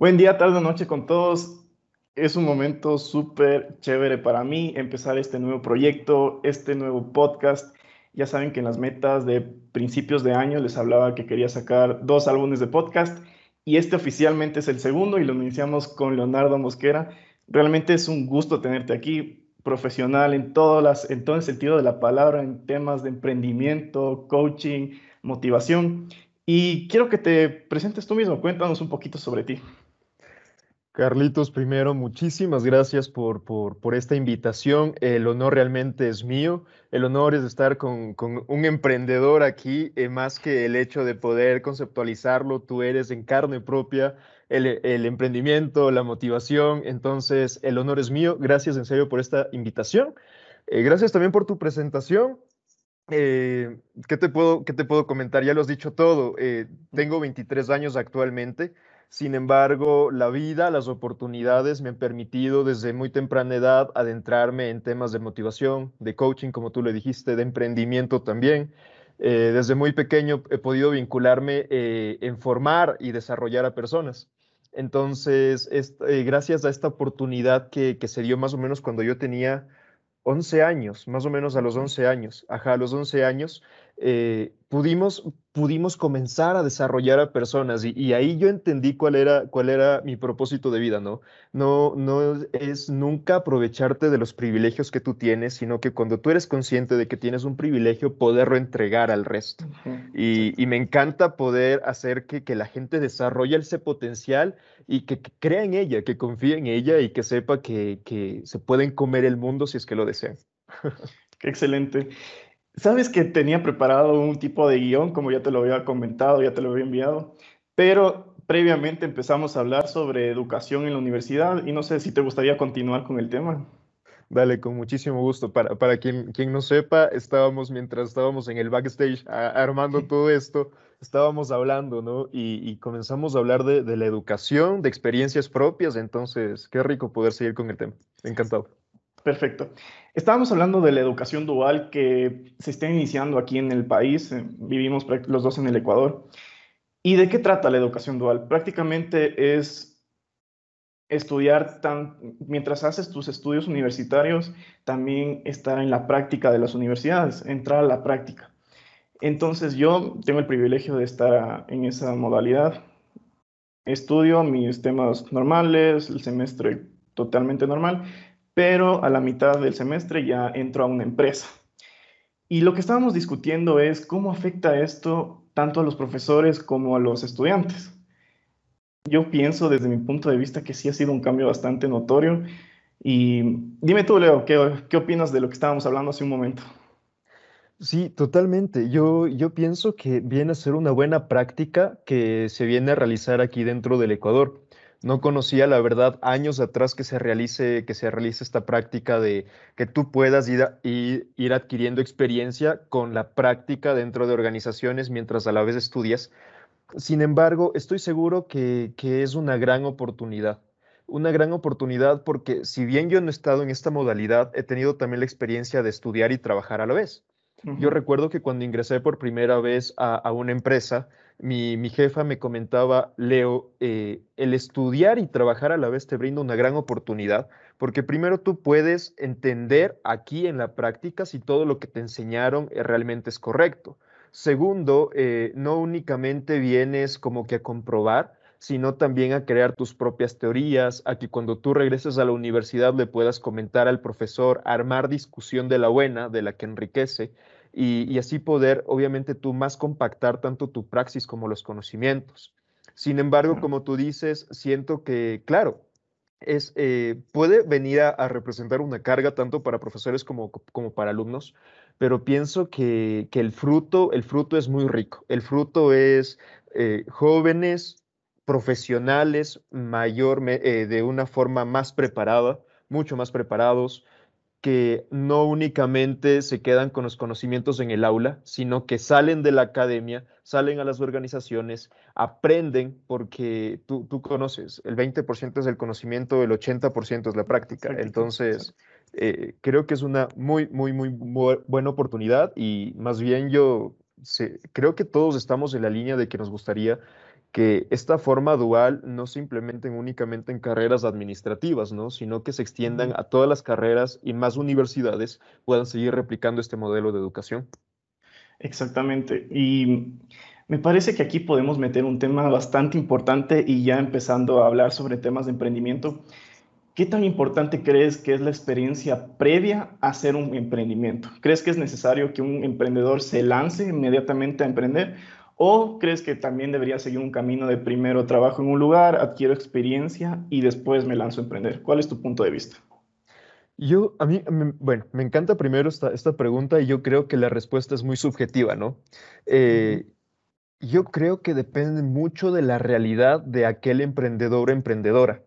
Buen día, tarde noche con todos. Es un momento súper chévere para mí empezar este nuevo proyecto, este nuevo podcast. Ya saben que en las metas de principios de año les hablaba que quería sacar dos álbumes de podcast y este oficialmente es el segundo y lo iniciamos con Leonardo Mosquera. Realmente es un gusto tenerte aquí, profesional en, todas las, en todo el sentido de la palabra, en temas de emprendimiento, coaching, motivación. Y quiero que te presentes tú mismo, cuéntanos un poquito sobre ti. Carlitos, primero, muchísimas gracias por, por, esta invitación. El honor realmente es mío. El honor es estar con, un emprendedor aquí, eh, más que el hecho de poder conceptualizarlo. Tú eres en carne propia el, emprendimiento, la motivación. Entonces, el honor es mío. Gracias en serio por esta invitación. Eh, gracias también por tu presentación. Eh, ¿qué, te puedo, ¿Qué te puedo comentar? Ya lo has dicho todo. tengo 23 años actualmente. Sin embargo, la vida, las oportunidades me han permitido desde muy temprana edad adentrarme en temas de motivación, de coaching, como tú le dijiste, de emprendimiento también. Eh, desde muy pequeño he podido vincularme eh, en formar y desarrollar a personas. Entonces, eh, gracias a esta oportunidad que, que, se dio más o menos cuando yo tenía 11 años, más o menos a los 11 años, ajá, a los 11 años, eh, pudimos, pudimos comenzar a desarrollar a personas y, ahí yo entendí cuál era, cuál era mi propósito de vida, ¿no? ¿no? No es nunca aprovecharte de los privilegios que tú tienes, sino que cuando tú eres consciente de que tienes un privilegio, poderlo entregar al resto. y, me encanta poder hacer que, que, la gente desarrolle ese potencial y que, crea en ella, que confíe en ella y que sepa que, que se pueden comer el mundo si es que lo desean. Qué excelente. Sabes que tenía preparado un tipo de guion, como ya te lo había comentado, ya te lo había enviado, pero previamente empezamos a hablar sobre educación en la universidad y no sé si te gustaría continuar con el tema. Dale, con muchísimo gusto. Para, para quien, quien no sepa, estábamos, mientras estábamos en el backstage armando todo esto, estábamos hablando, ¿no? Y, comenzamos a hablar de, de, la educación, de experiencias propias, entonces, qué rico poder seguir con el tema. Encantado. Perfecto. Estábamos hablando de la educación dual que se está iniciando aquí en el país. Eh, vivimos los dos en el Ecuador. ¿Y de qué trata la educación dual? Prácticamente es estudiar, tan, mientras haces tus estudios universitarios, también estar en la práctica de las universidades, entrar a la práctica. Entonces yo tengo el privilegio de estar en esa modalidad. Estudio mis temas normales, el semestre totalmente normal, pero a la mitad del semestre ya entro a una empresa. Y lo que estábamos discutiendo es cómo afecta esto tanto a los profesores como a los estudiantes. Yo pienso desde mi punto de vista que sí ha sido un cambio bastante notorio. Y dime tú, Leo, ¿qué, qué opinas de lo que estábamos hablando hace un momento? Sí, totalmente. Yo, yo pienso que viene a ser una buena práctica que se viene a realizar aquí dentro del Ecuador. No conocía, la verdad, años atrás que se realice, que se realice esta práctica de que tú puedas ir, ir, adquiriendo experiencia con la práctica dentro de organizaciones mientras a la vez estudias. Sin embargo, estoy seguro que, que es una gran oportunidad. Una gran oportunidad porque si bien yo no he estado en esta modalidad, he tenido también la experiencia de estudiar y trabajar a la vez. Yo recuerdo que cuando ingresé por primera vez a, una empresa, mi, jefa me comentaba, Leo, eh, el estudiar y trabajar a la vez te brinda una gran oportunidad, porque primero tú puedes entender aquí en la práctica si todo lo que te enseñaron eh, realmente es correcto. Segundo, eh, no únicamente vienes como que a comprobar, sino también a crear tus propias teorías, a que cuando tú regreses a la universidad le puedas comentar al profesor, armar discusión de la buena, de la que enriquece, y, así poder, obviamente, tú más compactar tanto tu praxis como los conocimientos. Sin embargo, como tú dices, siento que, claro, es, eh, puede venir a, representar una carga tanto para profesores como, como para alumnos, pero pienso que, el, fruto, el fruto es muy rico. El fruto es eh, jóvenes profesionales mayor, eh, de una forma más preparada, mucho más preparados, que no únicamente se quedan con los conocimientos en el aula, sino que salen de la academia, salen a las organizaciones, aprenden, porque tú, tú conoces, el 20% es el conocimiento, el 80% es la práctica. Entonces, eh, creo que es una muy, muy, muy buena oportunidad y más bien yo creo que todos estamos en la línea de que nos gustaría que esta forma dual no se implementen únicamente en carreras administrativas, ¿no? sino que se extiendan a todas las carreras y más universidades puedan seguir replicando este modelo de educación. Exactamente. Y me parece que aquí podemos meter un tema bastante importante y ya empezando a hablar sobre temas de emprendimiento. ¿Qué tan importante crees que es la experiencia previa a hacer un emprendimiento? ¿Crees que es necesario que un emprendedor se lance inmediatamente a emprender ¿O crees que también debería seguir un camino de primero trabajo en un lugar, adquiero experiencia y después me lanzo a emprender? ¿Cuál es tu punto de vista? Yo, a mí, bueno, me encanta primero esta, esta pregunta y yo creo que la respuesta es muy subjetiva, ¿no? Eh, yo creo que depende mucho de la realidad de aquel emprendedor o emprendedora.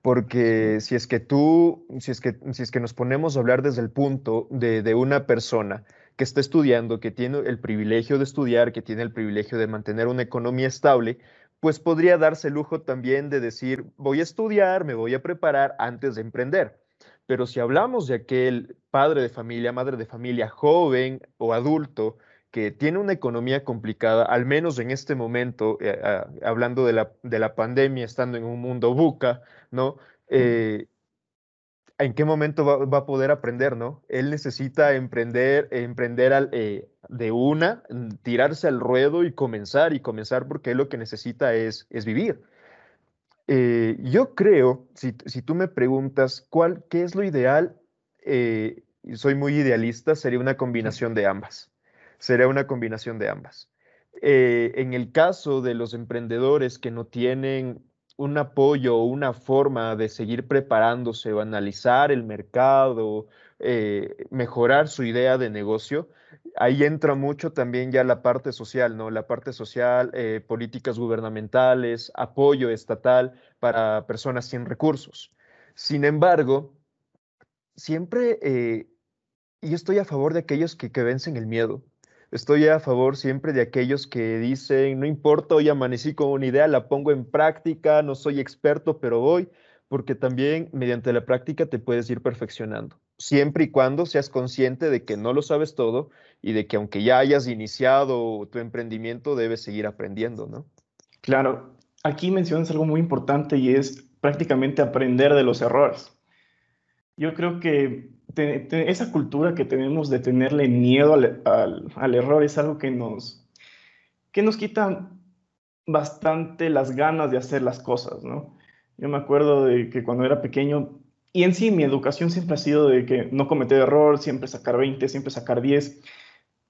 Porque si es que tú, si es que, si es que nos ponemos a hablar desde el punto de, de una persona que está estudiando, que tiene el privilegio de estudiar, que tiene el privilegio de mantener una economía estable, pues podría darse el lujo también de decir, voy a estudiar, me voy a preparar antes de emprender. Pero si hablamos de aquel padre de familia, madre de familia, joven o adulto, que tiene una economía complicada, al menos en este momento, eh, ah, hablando de la, de la, pandemia, estando en un mundo buca, ¿no? Eh, en qué momento va, a poder aprender, ¿no? Él necesita emprender, emprender eh, de una, mm, tirarse al ruedo y comenzar, y comenzar porque él lo que necesita es, es vivir. Eh, yo creo, si, tú me preguntas cuál, qué es lo ideal, eh, soy muy idealista, sería una combinación de ambas. Sería una combinación de ambas. en el caso de los emprendedores que no tienen un apoyo o una forma de seguir preparándose o analizar el mercado, eh, mejorar su idea de negocio, ahí entra mucho también ya la parte social, ¿no? La parte social, eh, políticas gubernamentales, apoyo estatal para personas sin recursos. Sin embargo, siempre eh, yo estoy a favor de aquellos que, que vencen el miedo. Estoy a favor siempre de aquellos que dicen, no importa, hoy amanecí con una idea, la pongo en práctica, no soy experto, pero voy, porque también mediante la práctica te puedes ir perfeccionando, siempre y cuando seas consciente de que no lo sabes todo y de que aunque ya hayas iniciado tu emprendimiento, debes seguir aprendiendo, ¿no? Claro, aquí mencionas algo muy importante y es prácticamente aprender de los errores. Yo creo que esa cultura que tenemos de tenerle miedo al, error es algo que nos, que nos quita bastante las ganas de hacer las cosas, ¿no? Yo me acuerdo de que cuando era pequeño, y en sí mi educación siempre ha sido de que no cometer error, siempre sacar 20, siempre sacar 10,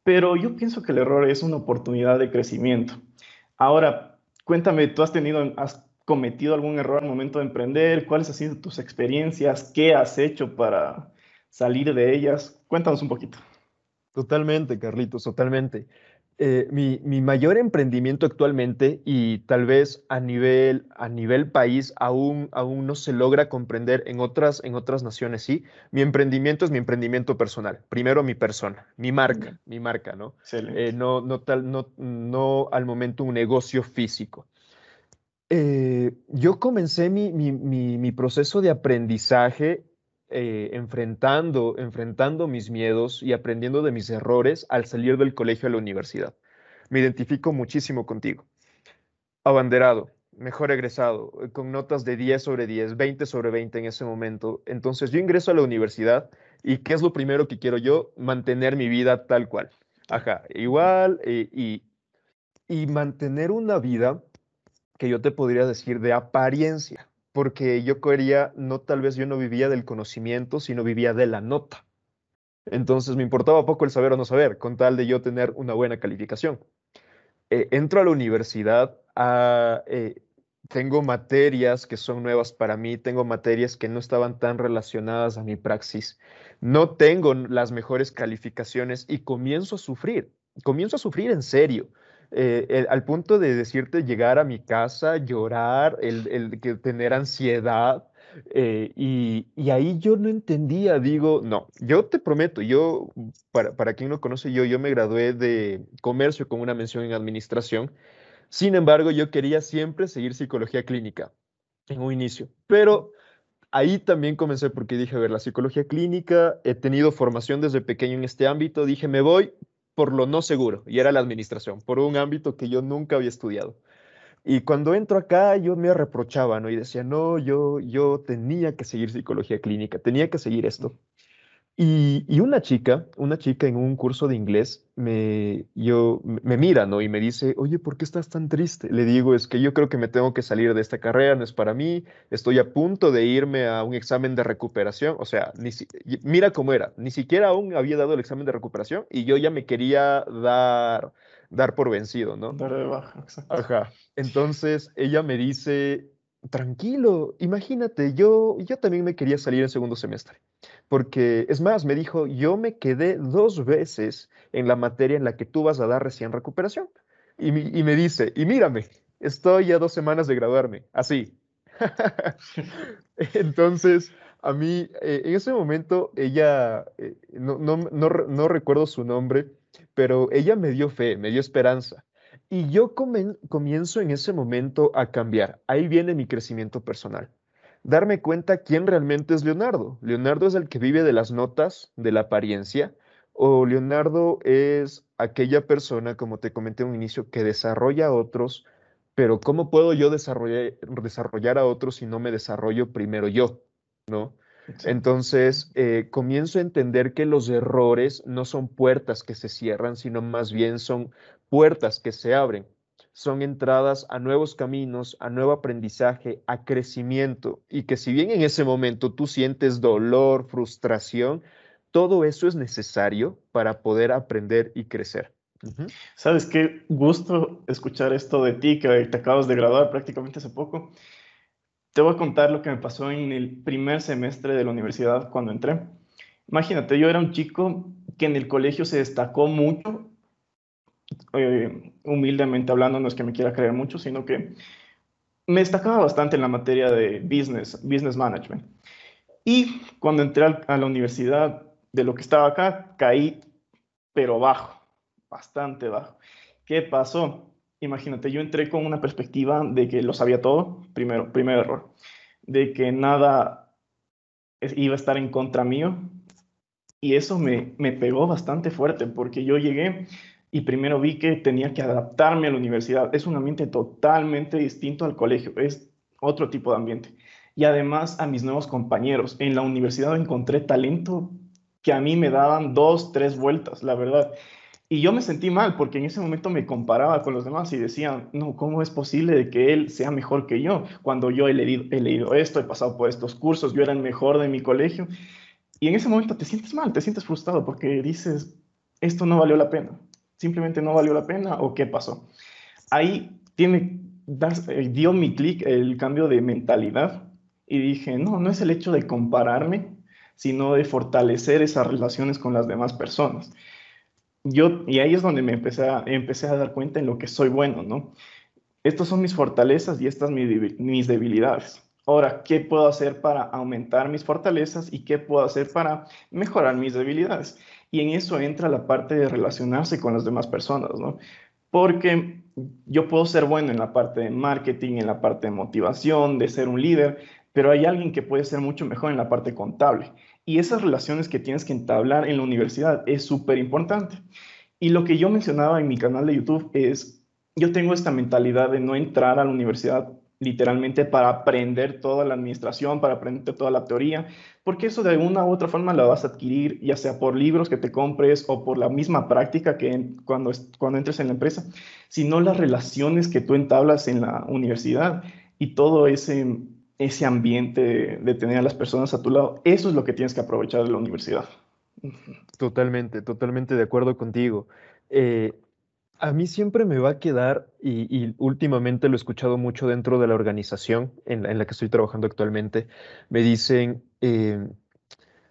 pero yo pienso que el error es una oportunidad de crecimiento. Ahora, cuéntame, ¿tú has tenido, has cometido algún error al momento de emprender? ¿Cuáles han sido tus experiencias? ¿Qué has hecho para, salir de ellas. Cuéntanos un poquito. Totalmente, Carlitos, totalmente. Eh, mi, mayor emprendimiento actualmente y tal vez a nivel, a nivel país aún, aún no se logra comprender en otras, en otras naciones, sí. Mi emprendimiento es mi emprendimiento personal. Primero mi persona, mi marca, mi marca, ¿no? Eh, no, no, tal, no, no al momento un negocio físico. Eh, yo comencé mi, mi, mi, proceso de aprendizaje eh, enfrentando, enfrentando mis miedos y aprendiendo de mis errores al salir del colegio a la universidad. Me identifico muchísimo contigo. Abanderado, mejor egresado, eh, con notas de 10 sobre 10, 20 sobre 20 en ese momento. Entonces yo ingreso a la universidad y ¿qué es lo primero que quiero yo? Mantener mi vida tal cual. Ajá, igual eh, y, y mantener una vida que yo te podría decir de apariencia porque yo quería, no tal vez yo no vivía del conocimiento, sino vivía de la nota. Entonces me importaba poco el saber o no saber, con tal de yo tener una buena calificación. Eh, entro a la universidad, ah, eh, tengo materias que son nuevas para mí, tengo materias que no estaban tan relacionadas a mi praxis, no tengo las mejores calificaciones y comienzo a sufrir, comienzo a sufrir en serio. Eh, al punto de decirte llegar a mi casa, llorar, el, que tener ansiedad. Eh, y, ahí yo no entendía, digo, no, yo te prometo, yo, para, para quien no conoce, yo, yo me gradué de comercio con una mención en administración. Sin embargo, yo quería siempre seguir psicología clínica en un inicio, pero ahí también comencé porque dije, a ver, la psicología clínica, he tenido formación desde pequeño en este ámbito, dije, me voy por lo no seguro, y era la administración, por un ámbito que yo nunca había estudiado. Y cuando entro acá, yo me reprochaba. Y decía, no, yo, yo tenía que seguir psicología clínica, tenía que seguir esto. Y, una chica, una chica en un curso de inglés, me, yo, me mira, ¿no? Y me dice, oye, ¿por qué estás tan triste? Le digo, es que yo creo que me tengo que salir de esta carrera, no es para mí, estoy a punto de irme a un examen de recuperación, o sea, ni mira cómo era, ni siquiera aún había dado el examen de recuperación y yo ya me quería dar, dar por vencido, ¿no? Dar de baja, exacto. Ajá. Entonces ella me dice, tranquilo, imagínate, yo, yo también me quería salir en segundo semestre, porque es más, me dijo, yo me quedé dos veces en la materia en la que tú vas a dar recién recuperación. Y, me dice, y mírame, estoy a dos semanas de graduarme, así. Entonces, a mí, eh, en ese momento, ella, eh, no, no, no recuerdo su nombre, pero ella me dio fe, me dio esperanza. Y yo comienzo en ese momento a cambiar. Ahí viene mi crecimiento personal. Darme cuenta quién realmente es Leonardo. Leonardo es el que vive de las notas, de la apariencia, o Leonardo es aquella persona, como te comenté en un inicio, que desarrolla a otros, pero ¿cómo puedo yo desarrollar, desarrollar a otros si no me desarrollo primero yo? ¿No? Entonces, eh, comienzo a entender que los errores no son puertas que se cierran, sino más bien son puertas que se abren. Son entradas a nuevos caminos, a nuevo aprendizaje, a crecimiento. Y que si bien en ese momento tú sientes dolor, frustración, todo eso es necesario para poder aprender y crecer. ¿Sabes qué gusto escuchar esto de ti, que te acabas de graduar prácticamente hace poco? Te voy a contar lo que me pasó en el primer semestre de la universidad cuando entré. Imagínate, yo era un chico que en el colegio se destacó mucho, eh, humildemente hablando, no es que me quiera creer mucho, sino que me destacaba bastante en la materia de business, business management. Y cuando entré a la universidad, de lo que estaba acá, caí, pero bajo, bastante bajo. ¿Qué pasó? imagínate, yo entré con una perspectiva de que lo sabía todo, primero, primer error, de que nada iba a estar en contra mío, y eso me, me pegó bastante fuerte, porque yo llegué y primero vi que tenía que adaptarme a la universidad. Es un ambiente totalmente distinto al colegio, es otro tipo de ambiente. Y además a mis nuevos compañeros. En la universidad encontré talento que a mí me daban dos, tres vueltas, la verdad. Y yo me sentí mal porque en ese momento me comparaba con los demás y decía, no, ¿cómo es posible de que él sea mejor que yo? Cuando yo he leído, he leído esto, he pasado por estos cursos, yo era el mejor de mi colegio. Y en ese momento te sientes mal, te sientes frustrado porque dices, esto no valió la pena. Simplemente no valió la pena o qué pasó. Ahí tiene, eh, dio mi clic el cambio de mentalidad y dije, no, no es el hecho de compararme, sino de fortalecer esas relaciones con las demás personas yo, y ahí es donde me empecé a, empecé a dar cuenta en lo que soy bueno, ¿no? Estas son mis fortalezas y estas mis, mis debilidades. Ahora, ¿qué puedo hacer para aumentar mis fortalezas y qué puedo hacer para mejorar mis debilidades? Y en eso entra la parte de relacionarse con las demás personas, ¿no? Porque yo puedo ser bueno en la parte de marketing, en la parte de motivación, de ser un líder, pero hay alguien que puede ser mucho mejor en la parte contable. Y esas relaciones que tienes que entablar en la universidad es súper importante. Y lo que yo mencionaba en mi canal de YouTube es, yo tengo esta mentalidad de no entrar a la universidad literalmente para aprender toda la administración, para aprender toda la teoría, porque eso de alguna u otra forma la vas a adquirir, ya sea por libros que te compres o por la misma práctica que cuando, cuando entres en la empresa, sino las relaciones que tú entablas en la universidad y todo ese ese ambiente de, tener a las personas a tu lado. Eso es lo que tienes que aprovechar de la universidad. Totalmente, totalmente de acuerdo contigo. Eh, a mí siempre me va a quedar, y, últimamente lo he escuchado mucho dentro de la organización en, la que estoy trabajando actualmente, me dicen, eh,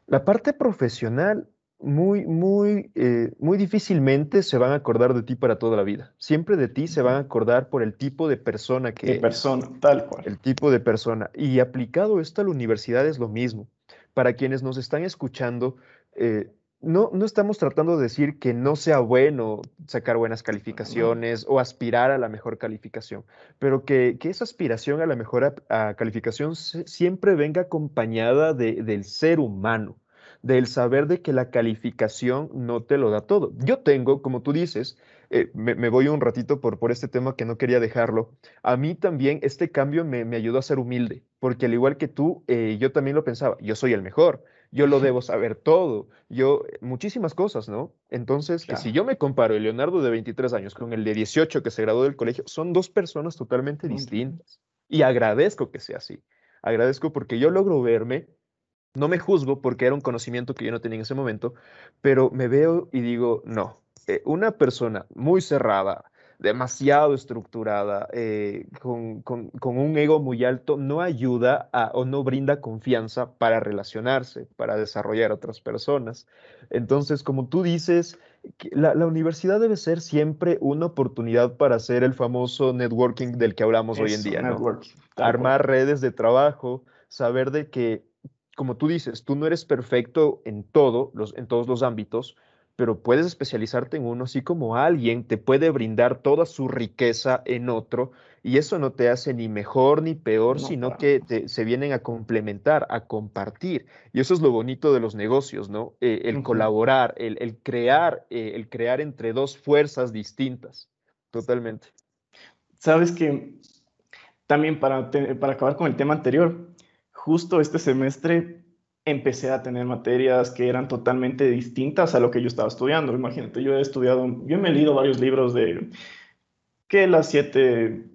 la parte profesional muy, muy, eh, muy difícilmente se van a acordar de ti para toda la vida. Siempre de ti se van a acordar por el tipo de persona que de persona, tal cual. El tipo de persona. Y aplicado esto a la universidad es lo mismo. Para quienes nos están escuchando, eh, no, no estamos tratando de decir que no sea bueno sacar buenas calificaciones o aspirar a la mejor calificación, pero que, esa aspiración a la mejor calificación siempre venga acompañada de, del ser humano del saber de que la calificación no te lo da todo. Yo tengo, como tú dices, eh, me, voy un ratito por, por este tema que no quería dejarlo. A mí también este cambio me, ayudó a ser humilde, porque al igual que tú, eh, yo también lo pensaba, yo soy el mejor, yo lo debo saber todo, yo, muchísimas cosas, ¿no? Entonces, si yo me comparo el Leonardo de 23 años con el de 18 que se graduó del colegio, son dos personas totalmente distintas. Y agradezco que sea así. Agradezco porque yo logro verme, no me juzgo porque era un conocimiento que yo no tenía en ese momento, pero me veo y digo, no, eh, una persona muy cerrada, demasiado estructurada, eh, con, un ego muy alto, no ayuda o no brinda confianza para relacionarse, para desarrollar otras personas. Entonces, como tú dices, la, universidad debe ser siempre una oportunidad para hacer el famoso networking del que hablamos hoy en día, ¿no? Armar redes de trabajo, saber de que, como tú dices, tú no eres perfecto en todo, los, en todos los ámbitos, pero puedes especializarte en uno, así como alguien te puede brindar toda su riqueza en otro, y eso no te hace ni mejor ni peor, sino que se vienen a complementar, a compartir. Y eso es lo bonito de los negocios, ¿no? Eh, el colaborar, el, crear, eh, el crear entre dos fuerzas distintas, totalmente. Sabes que también para, para acabar con el tema anterior, justo este semestre empecé a tener materias que eran totalmente distintas a lo que yo estaba estudiando. Imagínate, yo he estudiado, yo me he leído varios libros de que las siete,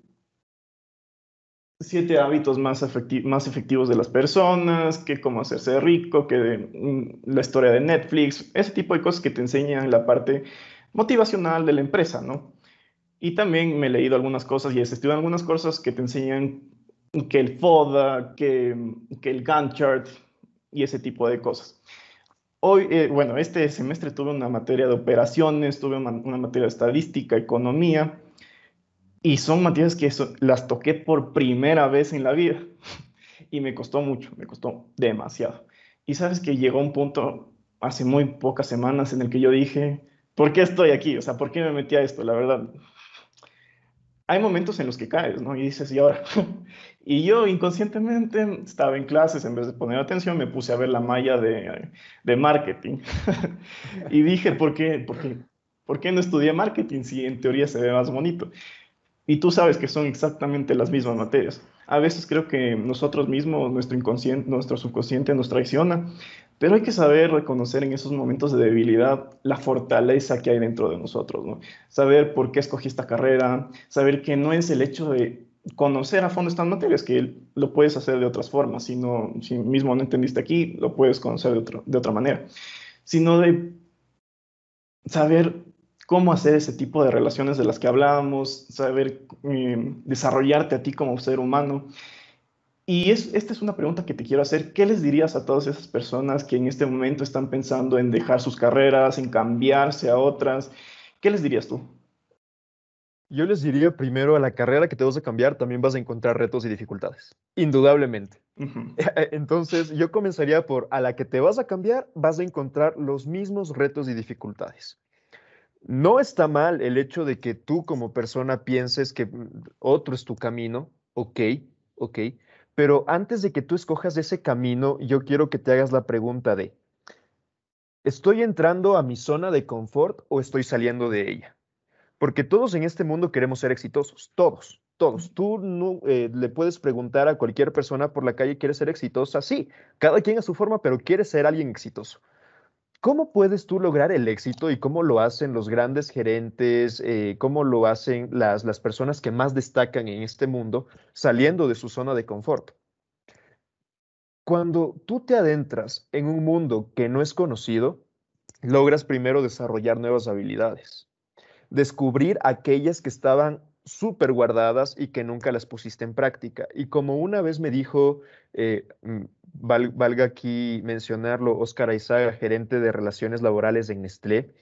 siete hábitos más, más efectivos de las personas, que cómo hacerse rico, que mm, la historia de Netflix, ese tipo de cosas que te enseñan la parte motivacional de la empresa, ¿no? Y también me he leído algunas cosas y he estudiado algunas cosas que te enseñan que el FODA, que, que el Gantt chart, y ese tipo de cosas. Hoy, eh, bueno, este semestre tuve una materia de operaciones, tuve una, materia de estadística, economía, y son materias que las toqué por primera vez en la vida y me costó mucho, me costó demasiado. Y sabes que llegó un punto hace muy pocas semanas en el que yo dije, ¿por qué estoy aquí? O sea, ¿por qué me metí a esto? La verdad, hay momentos en los que caes, ¿no? Y dices, ¿y ahora? y yo inconscientemente estaba en clases, en vez de poner atención, me puse a ver la malla de, marketing. y dije, ¿por qué, por, qué, ¿por qué no estudié marketing si en teoría se ve más bonito? Y tú sabes que son exactamente las mismas materias. A veces creo que nosotros mismos, nuestro inconsciente, nuestro subconsciente nos traiciona pero hay que saber reconocer en esos momentos de debilidad la fortaleza que hay dentro de nosotros, ¿no? Saber por qué escogí esta carrera, saber que no es el hecho de conocer a fondo estas materias, que lo puedes hacer de otras formas, si, no, si mismo no entendiste aquí, lo puedes conocer de, de otra manera, sino de saber cómo hacer ese tipo de relaciones de las que hablábamos, saber eh, desarrollarte a ti como ser humano y es, esta es una pregunta que te quiero hacer. ¿Qué les dirías a todas esas personas que en este momento están pensando en dejar sus carreras, en cambiarse a otras? ¿Qué les dirías tú? Yo les diría primero a la carrera que te vas a cambiar también vas a encontrar retos y dificultades, indudablemente. Entonces yo comenzaría por a la que te vas a cambiar vas a encontrar los mismos retos y dificultades. No está mal el hecho de que tú como persona pienses que mm, otro es tu camino, ok, ok, pero antes de que tú escojas ese camino, yo quiero que te hagas la pregunta de, ¿estoy entrando a mi zona de confort o estoy saliendo de ella? Porque todos en este mundo queremos ser exitosos, todos, todos. Tú no, eh, le puedes preguntar a cualquier persona por la calle, ¿quieres ser exitosa? Sí, cada quien a su forma, pero quiere ser alguien exitoso. ¿Cómo puedes tú lograr el éxito y cómo lo hacen los grandes gerentes, eh, cómo lo hacen las, las personas que más destacan en este mundo saliendo de su zona de confort? Cuando tú te adentras en un mundo que no es conocido, logras primero desarrollar nuevas habilidades, descubrir aquellas que estaban súper guardadas y que nunca las pusiste en práctica. Y como una vez me dijo eh, mm, valga aquí mencionarlo, Oscar Aizaga, gerente de relaciones laborales en Nestlé,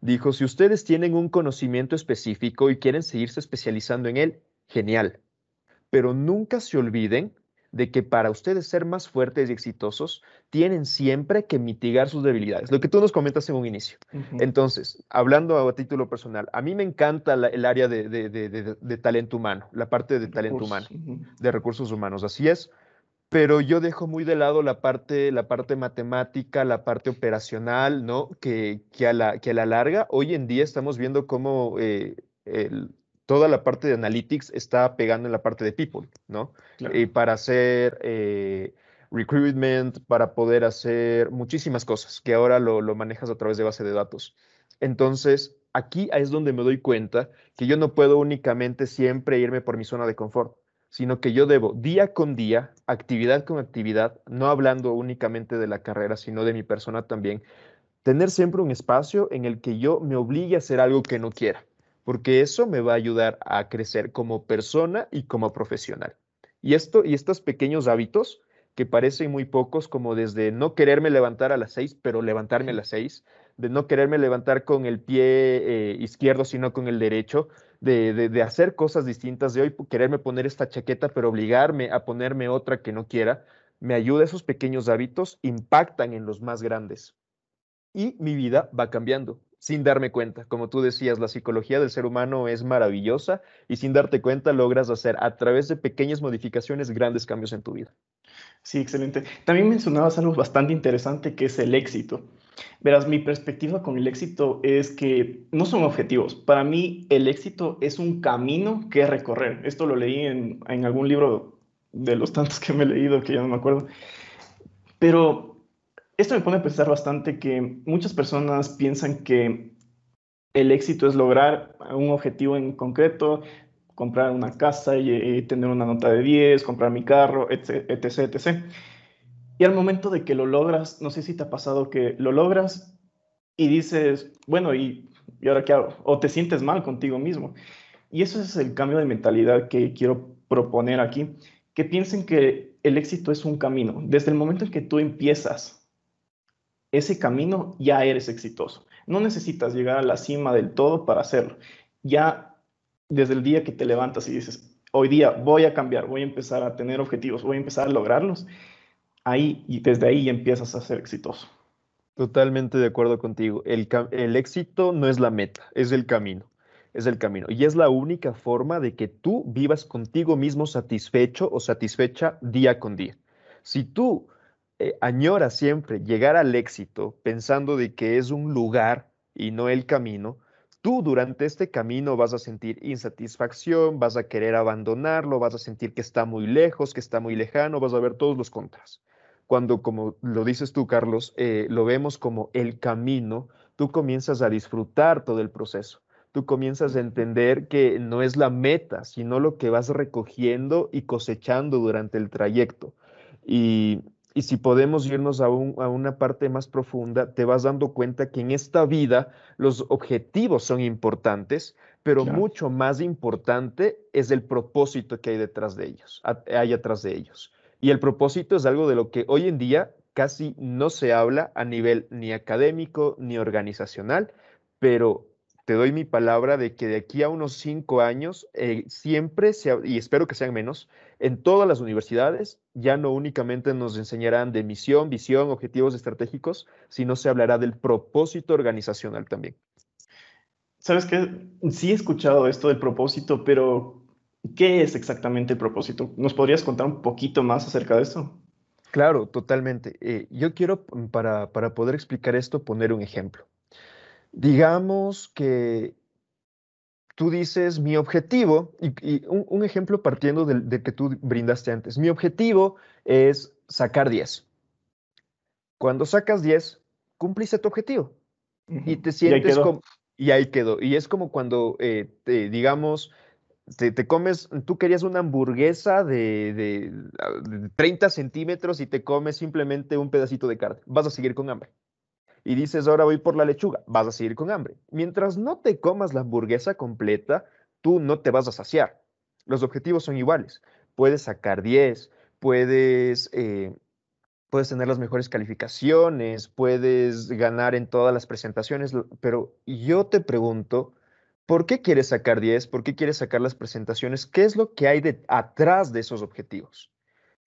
dijo, si ustedes tienen un conocimiento específico y quieren seguirse especializando en él, genial, pero nunca se olviden de que para ustedes ser más fuertes y exitosos, tienen siempre que mitigar sus debilidades, lo que tú nos comentas en un inicio. Entonces, hablando a, título personal, a mí me encanta el área de, talento humano, la parte de talento humano, de recursos humanos. Así es, pero yo dejo muy de lado la parte, la parte matemática, la parte operacional, ¿no? Que, que, a, la, que a la larga, hoy en día estamos viendo cómo eh, toda la parte de analytics está pegando en la parte de people, ¿no? Y para hacer eh, recruitment, para poder hacer muchísimas cosas, que ahora lo, lo manejas a través de base de datos. Entonces, aquí es donde me doy cuenta que yo no puedo únicamente siempre irme por mi zona de confort sino que yo debo día con día, actividad con actividad, no hablando únicamente de la carrera, sino de mi persona también, tener siempre un espacio en el que yo me obligue a hacer algo que no quiera, porque eso me va a ayudar a crecer como persona y como profesional. Y esto y estos pequeños hábitos que parecen muy pocos, como desde no quererme levantar a las seis, pero levantarme a las seis, de no quererme levantar con el pie eh, izquierdo, sino con el derecho, de, hacer cosas distintas, de hoy quererme poner esta chaqueta, pero obligarme a ponerme otra que no quiera, me ayuda. Esos pequeños hábitos impactan en los más grandes. Y mi vida va cambiando sin darme cuenta. Como tú decías, la psicología del ser humano es maravillosa y sin darte cuenta logras hacer a través de pequeñas modificaciones grandes cambios en tu vida. Sí, excelente. También mencionabas algo bastante interesante que es el éxito. Verás, mi perspectiva con el éxito es que no son objetivos. Para mí, el éxito es un camino que recorrer. Esto lo leí en, algún libro de los tantos que me he leído, que ya no me acuerdo. Pero esto me pone a pensar bastante que muchas personas piensan que el éxito es lograr un objetivo en concreto, comprar una casa y, tener una nota de 10, comprar mi carro, etc, etc, etc. Y al momento de que lo logras, no sé si te ha pasado que lo logras y dices, bueno, ¿y, ¿y ahora qué hago? O te sientes mal contigo mismo. Y eso es el cambio de mentalidad que quiero proponer aquí, que piensen que el éxito es un camino. Desde el momento en que tú empiezas ese camino, ya eres exitoso. No necesitas llegar a la cima del todo para hacerlo. Ya desde el día que te levantas y dices, hoy día voy a cambiar, voy a empezar a tener objetivos, voy a empezar a lograrlos, ahí y desde ahí empiezas a ser exitoso. Totalmente de acuerdo contigo. El, éxito no es la meta, es el camino. Es el camino. Y es la única forma de que tú vivas contigo mismo satisfecho o satisfecha día con día. Si tú eh, añoras siempre llegar al éxito pensando de que es un lugar y no el camino, tú durante este camino vas a sentir insatisfacción, vas a querer abandonarlo, vas a sentir que está muy lejos, que está muy lejano, vas a ver todos los contras cuando, como lo dices tú, Carlos, eh, lo vemos como el camino, tú comienzas a disfrutar todo el proceso. Tú comienzas a entender que no es la meta, sino lo que vas recogiendo y cosechando durante el trayecto. Y, si podemos irnos a, a, una parte más profunda, te vas dando cuenta que en esta vida los objetivos son importantes, pero mucho más importante es el propósito que hay detrás de ellos, hay atrás de ellos. Y el propósito es algo de lo que hoy en día casi no se habla a nivel ni académico ni organizacional, pero te doy mi palabra de que de aquí a unos cinco años eh, siempre, se, y espero que sean menos, en todas las universidades ya no únicamente nos enseñarán de misión, visión, objetivos estratégicos, sino se hablará del propósito organizacional también. Sabes que sí he escuchado esto del propósito, pero ¿Qué es exactamente el propósito? ¿Nos podrías contar un poquito más acerca de eso? Claro, totalmente. Eh, yo quiero, mm, para, poder explicar esto, poner un ejemplo. Digamos que tú dices mi objetivo, y, un, ejemplo partiendo del, que tú brindaste antes, mi objetivo es sacar 10. Cuando sacas 10, cumpliste tu objetivo y te sientes como... Y ahí quedó. Y es como cuando, eh, digamos, te, comes, tú querías una hamburguesa de, 30 centímetros y te comes simplemente un pedacito de carne, vas a seguir con hambre. Y dices, ahora voy por la lechuga, vas a seguir con hambre. Mientras no te comas la hamburguesa completa, tú no te vas a saciar. Los objetivos son iguales. Puedes sacar 10, puedes, eh, puedes tener las mejores calificaciones, puedes ganar en todas las presentaciones, pero yo te pregunto, ¿Por qué quieres sacar 10? ¿Por qué quieres sacar las presentaciones? ¿Qué es lo que hay de, atrás de esos objetivos?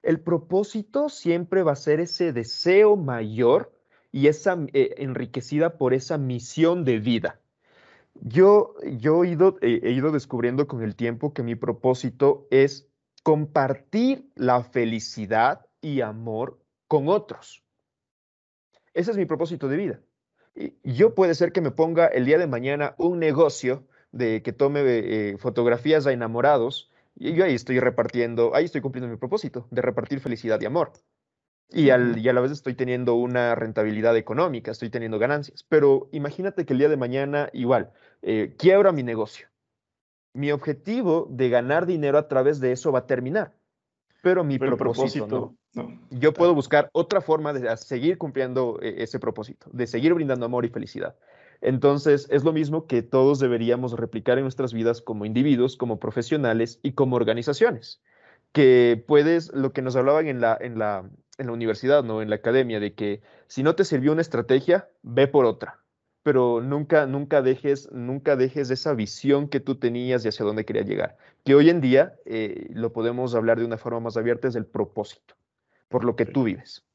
El propósito siempre va a ser ese deseo mayor y esa eh, enriquecida por esa misión de vida. Yo, yo he, ido, he ido descubriendo con el tiempo que mi propósito es compartir la felicidad y amor con otros. Ese es mi propósito de vida. Yo puede ser que me ponga el día de mañana un negocio de que tome eh, fotografías a enamorados y yo ahí estoy repartiendo, ahí estoy cumpliendo mi propósito de repartir felicidad y amor. Y, al, y a la vez estoy teniendo una rentabilidad económica, estoy teniendo ganancias. Pero imagínate que el día de mañana igual, eh, quiebra mi negocio. Mi objetivo de ganar dinero a través de eso va a terminar. Pero mi propósito, no. Yo puedo buscar otra forma de seguir cumpliendo eh, ese propósito, de seguir brindando amor y felicidad. Entonces, es lo mismo que todos deberíamos replicar en nuestras vidas como individuos, como profesionales y como organizaciones. Que puedes, lo que nos hablaban en la, en la, en la universidad, ¿no? En la academia, de que si no te sirvió una estrategia, ve por otra. Pero nunca, nunca dejes, nunca dejes esa visión que tú tenías y hacia dónde querías llegar. Que hoy en día eh, lo podemos hablar de una forma más abierta, es el propósito, por lo que tú vives.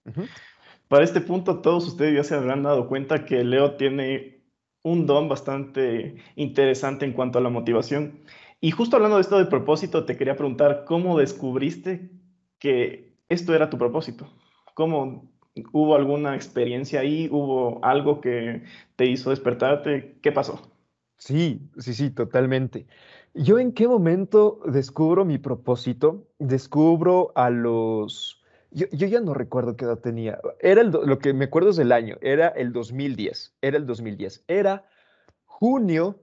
Para este punto, todos ustedes ya se habrán dado cuenta que Leo tiene un don bastante interesante en cuanto a la motivación. Y justo hablando de esto del propósito, te quería preguntar, ¿cómo descubriste que esto era tu propósito? ¿Cómo hubo alguna experiencia ahí? ¿Hubo algo que te hizo despertarte? ¿Qué pasó? Sí, sí, sí, totalmente. ¿Yo en qué momento descubro mi propósito? Descubro a los yo, ya no recuerdo qué edad tenía. Era lo que me acuerdo es del año. Era el 2010. Era el 2010. Era junio,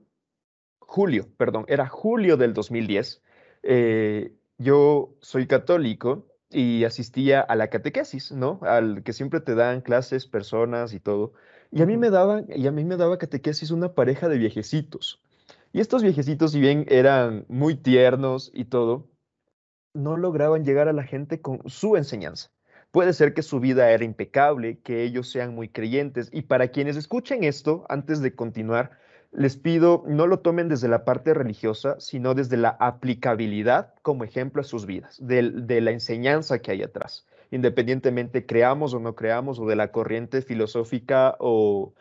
julio, perdón, era julio del 2010. Eh, yo soy católico y asistía a la catequesis, ¿no? Al que siempre te dan clases, personas y todo. Y a mí me daban, y a mí me daba catequesis una pareja de viejecitos. Y estos viejecitos, si bien eran muy tiernos y todo, no lograban llegar a la gente con su enseñanza. Puede ser que su vida era impecable, que ellos sean muy creyentes. Y para quienes escuchen esto, antes de continuar, les pido no lo tomen desde la parte religiosa, sino desde la aplicabilidad como ejemplo a sus vidas, de, la enseñanza que hay atrás, independientemente creamos o no creamos, o de la corriente filosófica o,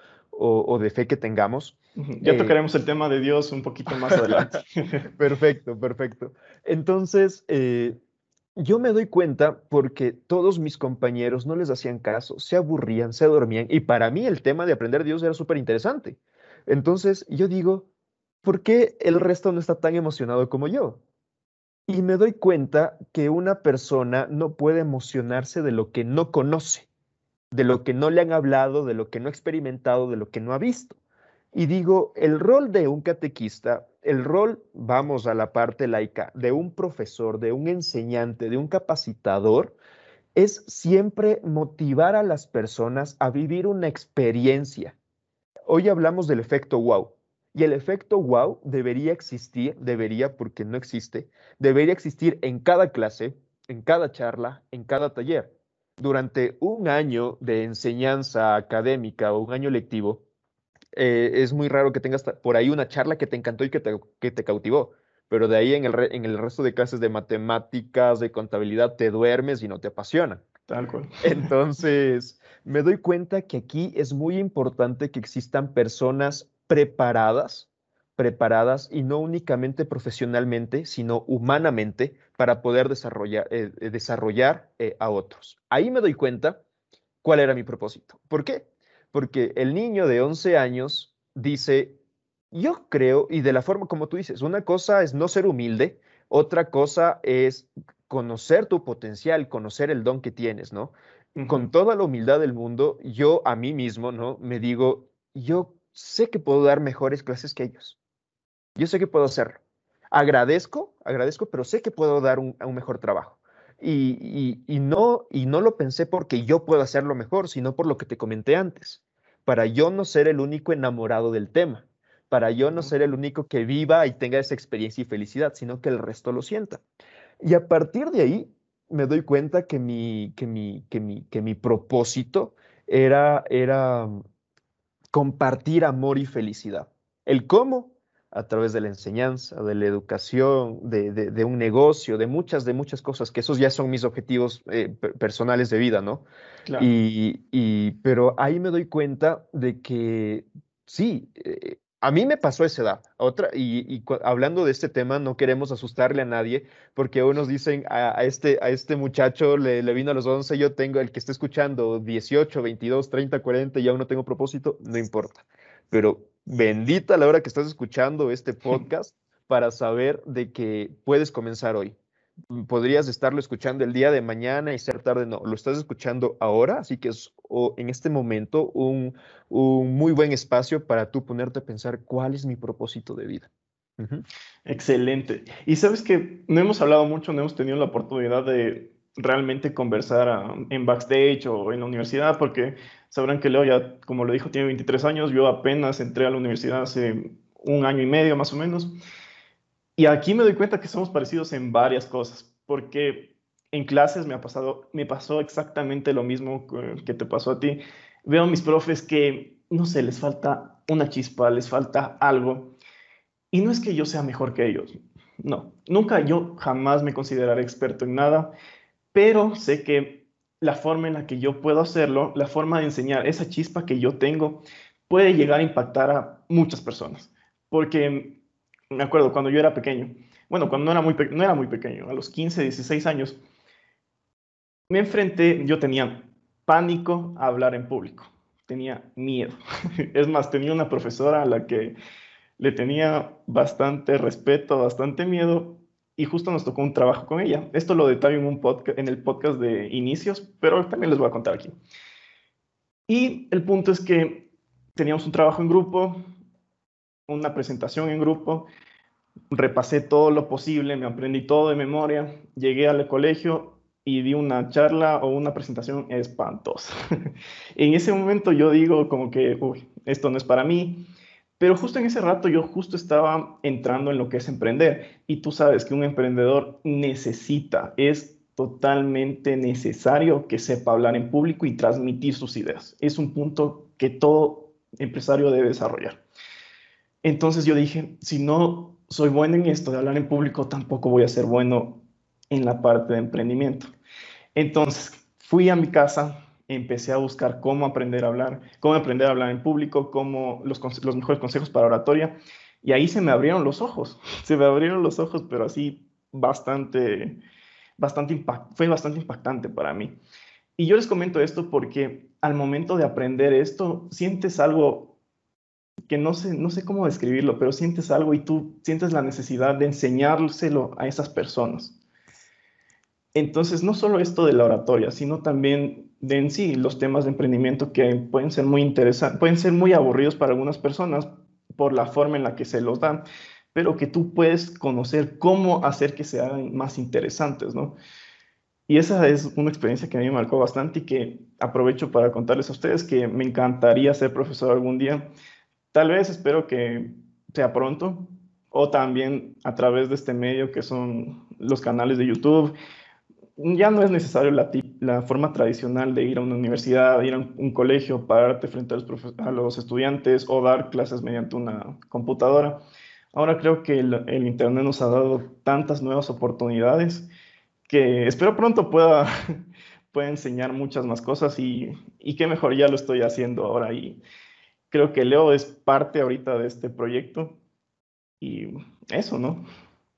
de fe que tengamos. Ya eh, tocaremos el tema de Dios un poquito más adelante. perfecto, perfecto. Entonces, eh, yo me doy cuenta porque todos mis compañeros no les hacían caso, se aburrían, se dormían, y para mí el tema de aprender Dios era súper interesante. Entonces, yo digo, ¿por qué el resto no está tan emocionado como yo? Y me doy cuenta que una persona no puede emocionarse de lo que no conoce, de lo que no le han hablado, de lo que no ha experimentado, de lo que no ha visto. Y digo, el rol de un catequista, el rol, vamos a la parte laica, de un profesor, de un enseñante, de un capacitador, es siempre motivar a las personas a vivir una experiencia. Hoy hablamos del efecto wow. Y el efecto wow debería existir, debería porque no existe, debería existir en cada clase, en cada charla, en cada taller. Durante un año de enseñanza académica o un año lectivo, eh, es muy raro que tengas por ahí una charla que te encantó y que te, que te cautivó, pero de ahí en el, en el resto de clases de matemáticas, de contabilidad, te duermes y no te apasiona. Tal cual. Entonces, me doy cuenta que aquí es muy importante que existan personas preparadas, preparadas y no únicamente profesionalmente, sino humanamente para poder desarrollar, eh, eh, desarrollar a otros. Ahí me doy cuenta cuál era mi propósito. ¿Por qué? porque el niño de 11 años dice, yo creo, y de la forma como tú dices, una cosa es no ser humilde, otra cosa es conocer tu potencial, conocer el don que tienes, ¿no? Con toda la humildad del mundo, yo a mí mismo, ¿no? Me digo, yo sé que puedo dar mejores clases que ellos. Yo sé que puedo hacerlo. Agradezco, agradezco, pero sé que puedo dar un, un mejor trabajo. Y, no, y no lo pensé porque yo puedo hacerlo mejor, sino por lo que te comenté antes, para yo no ser el único enamorado del tema, para yo no ser el único que viva y tenga esa experiencia y felicidad, sino que el resto lo sienta. Y a partir de ahí me doy cuenta que mi, que mi, que mi, que mi propósito era, era compartir amor y felicidad. El cómo, a través de la enseñanza, de la educación, de, un negocio, de muchas, de muchas cosas, que esos ya son mis objetivos eh, personales de vida, ¿no? Y, pero ahí me doy cuenta de que sí, eh, a mí me pasó esa edad. Otra, y, hablando de este tema, no queremos asustarle a nadie, porque unos dicen a, este, a este muchacho le, le, vino a los 11, yo tengo el que está escuchando 18, 22, 30, 40 y aún no tengo propósito, no importa. Pero bendita la hora que estás escuchando este podcast para saber de que puedes comenzar hoy podrías estarlo escuchando el día de mañana y ser tarde, no, lo estás escuchando ahora, así que es en este momento un, muy buen espacio para tú ponerte a pensar cuál es mi propósito de vida. Excelente. Y sabes que no hemos hablado mucho, no hemos tenido la oportunidad de realmente conversar ah, en backstage o en la universidad, porque sabrán que Leo ya, como lo dijo, tiene 23 años, yo apenas entré a la universidad hace un año y medio más o menos. Y aquí me doy cuenta que somos parecidos en varias cosas, porque en clases me ha pasado, me pasó exactamente lo mismo que te pasó a ti. Veo a mis profes que, no sé, les falta una chispa, les falta algo. Y no es que yo sea mejor que ellos, no, nunca yo jamás me consideraré experto en nada, pero sé que la forma en la que yo puedo hacerlo, la forma de enseñar esa chispa que yo tengo, puede llegar a impactar a muchas personas. Porque me acuerdo cuando yo era pequeño, bueno, cuando no era muy, pequeño, a los 15, 16 años, me enfrenté, yo tenía pánico a hablar en público, tenía miedo. Es más, tenía una profesora a la que le tenía bastante respeto, bastante miedo, y justo nos tocó un trabajo con ella. Esto lo detallo en, un podcast, en el podcast de inicios, pero también les voy a contar aquí. Y el punto es que teníamos un trabajo en grupo, una presentación en grupo, repasé todo lo posible, me aprendí todo de memoria, llegué al colegio y di una charla o una presentación espantosa. en ese momento yo digo como que, uy, esto no es para mí, pero justo en ese rato yo justo estaba entrando en lo que es emprender y tú sabes que un emprendedor necesita, es totalmente necesario que sepa hablar en público y transmitir sus ideas. Es un punto que todo empresario debe desarrollar. Entonces yo dije, si no soy bueno en esto de hablar en público, tampoco voy a ser bueno en la parte de emprendimiento. Entonces fui a mi casa, empecé a buscar cómo aprender a hablar, cómo aprender a hablar en público, cómo los, mejores consejos para oratoria. Y ahí se me abrieron los ojos, se me abrieron los ojos, pero así bastante, bastante fue bastante impactante para mí. Y yo les comento esto porque al momento de aprender esto, sientes algo que no sé, no sé cómo describirlo, pero sientes algo y tú sientes la necesidad de enseñárselo a esas personas. Entonces, no solo esto de la oratoria, sino también de en sí los temas de emprendimiento que pueden ser muy interesantes, pueden ser muy aburridos para algunas personas por la forma en la que se los dan, pero que tú puedes conocer cómo hacer que se hagan más interesantes, ¿no? Y esa es una experiencia que a mí me marcó bastante y que aprovecho para contarles a ustedes que me encantaría ser profesor algún día Tal vez espero que sea pronto o también a través de este medio que son los canales de YouTube. Ya no es necesario la, forma tradicional de ir a una universidad, ir a un, colegio, pararte frente a los, a los, estudiantes o dar clases mediante una computadora. Ahora creo que el, Internet nos ha dado tantas nuevas oportunidades que espero pronto pueda, pueda enseñar muchas más cosas y, y qué mejor ya lo estoy haciendo ahora y creo que Leo es parte ahorita de este proyecto y eso, ¿no?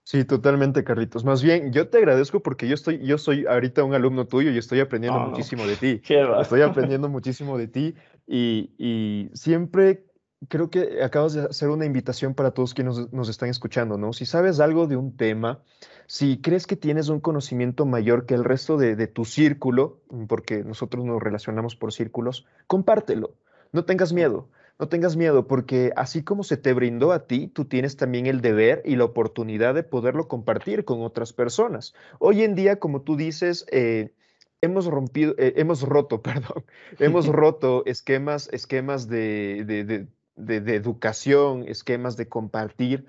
Sí, totalmente, Carlitos. Más bien, yo te agradezco porque yo estoy, yo soy ahorita un alumno tuyo y estoy aprendiendo ah, muchísimo de ti. estoy aprendiendo muchísimo de ti y, y, siempre creo que acabas de hacer una invitación para todos quienes nos, nos, están escuchando, ¿no? Si sabes algo de un tema, si crees que tienes un conocimiento mayor que el resto de, de tu círculo, porque nosotros nos relacionamos por círculos, compártelo. No tengas miedo. No tengas miedo porque así como se te brindó a ti, tú tienes también el deber y la oportunidad de poderlo compartir con otras personas. Hoy en día, como tú dices, eh, hemos rompido, eh, hemos roto, perdón, hemos roto esquemas, esquemas de, de educación, esquemas de compartir.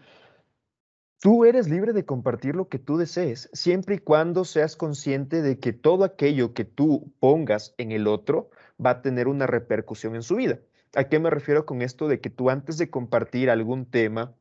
Tú eres libre de compartir lo que tú desees, siempre y cuando seas consciente de que todo aquello que tú pongas en el otro va a tener una repercusión en su vida. ¿A qué me refiero con esto de que tú antes de compartir algún tema,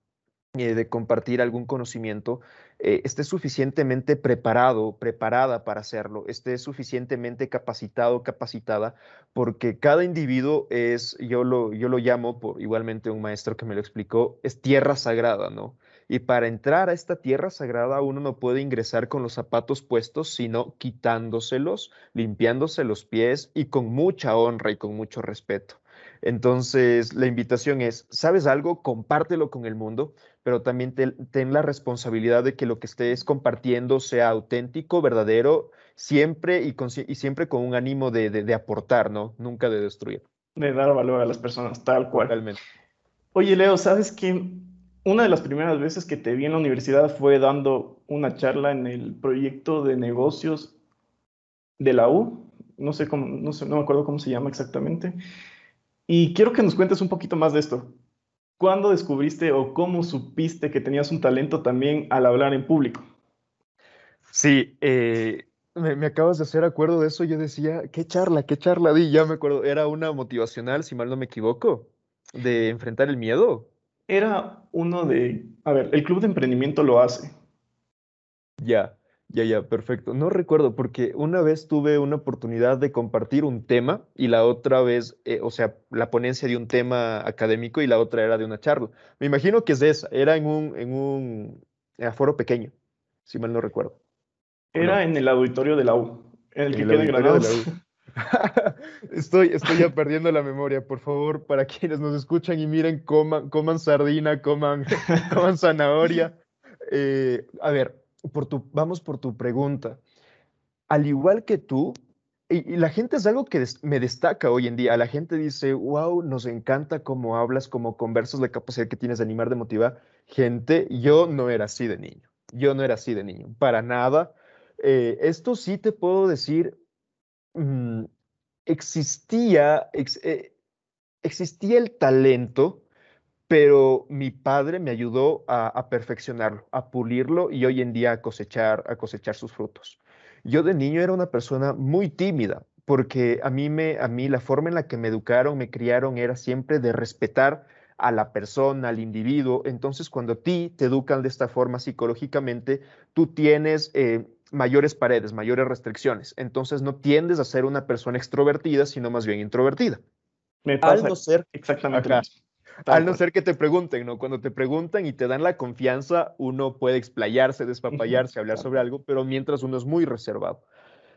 eh, de compartir algún conocimiento, eh, esté suficientemente preparado, preparada para hacerlo, esté suficientemente capacitado, capacitada, porque cada individuo es, yo lo, yo lo llamo, por igualmente un maestro que me lo explicó, es tierra sagrada, ¿no? Y para entrar a esta tierra sagrada uno no puede ingresar con los zapatos puestos, sino quitándoselos, limpiándose los pies y con mucha honra y con mucho respeto. Entonces, la invitación es, ¿sabes algo? Compártelo con el mundo, pero también ten, la responsabilidad de que lo que estés compartiendo sea auténtico, verdadero, siempre y, siempre con un ánimo de, aportar, ¿no? Nunca de destruir. De dar valor a las personas, tal cual. Realmente. Oye, Leo, ¿sabes qué? Una de las primeras veces que te vi en la universidad fue dando una charla en el proyecto de negocios de la U. No sé cómo, no sé, no me acuerdo cómo se llama exactamente y quiero que nos cuentes un poquito más de esto. ¿Cuándo descubriste o cómo supiste que tenías un talento también al hablar en público? Sí, eh, me, acabas de hacer acuerdo de eso. Yo decía, ¿qué charla? ¿Qué charla di? Ya me acuerdo, era una motivacional, si mal no me equivoco, de enfrentar el miedo. Era uno de, a ver, el club de emprendimiento lo hace. Ya. Ya, ya, perfecto. No recuerdo porque una vez tuve una oportunidad de compartir un tema y la otra vez, eh, o sea, la ponencia de un tema académico y la otra era de una charla. Me imagino que es esa, era en un, en un aforo pequeño, si mal no recuerdo. Era en el auditorio de la U, en el que queda De la U. estoy, estoy ya perdiendo la memoria. Por favor, para quienes nos escuchan y miren, coman, coman sardina, coman, coman zanahoria. Eh, a ver, por tu, vamos por tu pregunta. Al igual que tú, y, la gente es algo que me destaca hoy en día. La gente dice, wow, nos encanta cómo hablas, cómo conversas, la capacidad que tienes de animar, de motivar. Gente, yo no era así de niño. Yo no era así de niño, para nada. Eh, esto sí te puedo decir, mm, existía, eh, existía el talento, pero mi padre me ayudó a, perfeccionarlo, a pulirlo y hoy en día a cosechar, a cosechar sus frutos. Yo de niño era una persona muy tímida porque a mí, me, a mí la forma en la que me educaron, me criaron era siempre de respetar a la persona, al individuo. Entonces, cuando a ti te educan de esta forma psicológicamente, tú tienes eh, mayores paredes, mayores restricciones. Entonces, no tiendes a ser una persona extrovertida, sino más bien introvertida. Me pasa no ser exactamente al no ser que te pregunten, ¿no? Cuando te preguntan y te dan la confianza, uno puede explayarse, despapallarse, hablar sobre algo, pero mientras uno es muy reservado.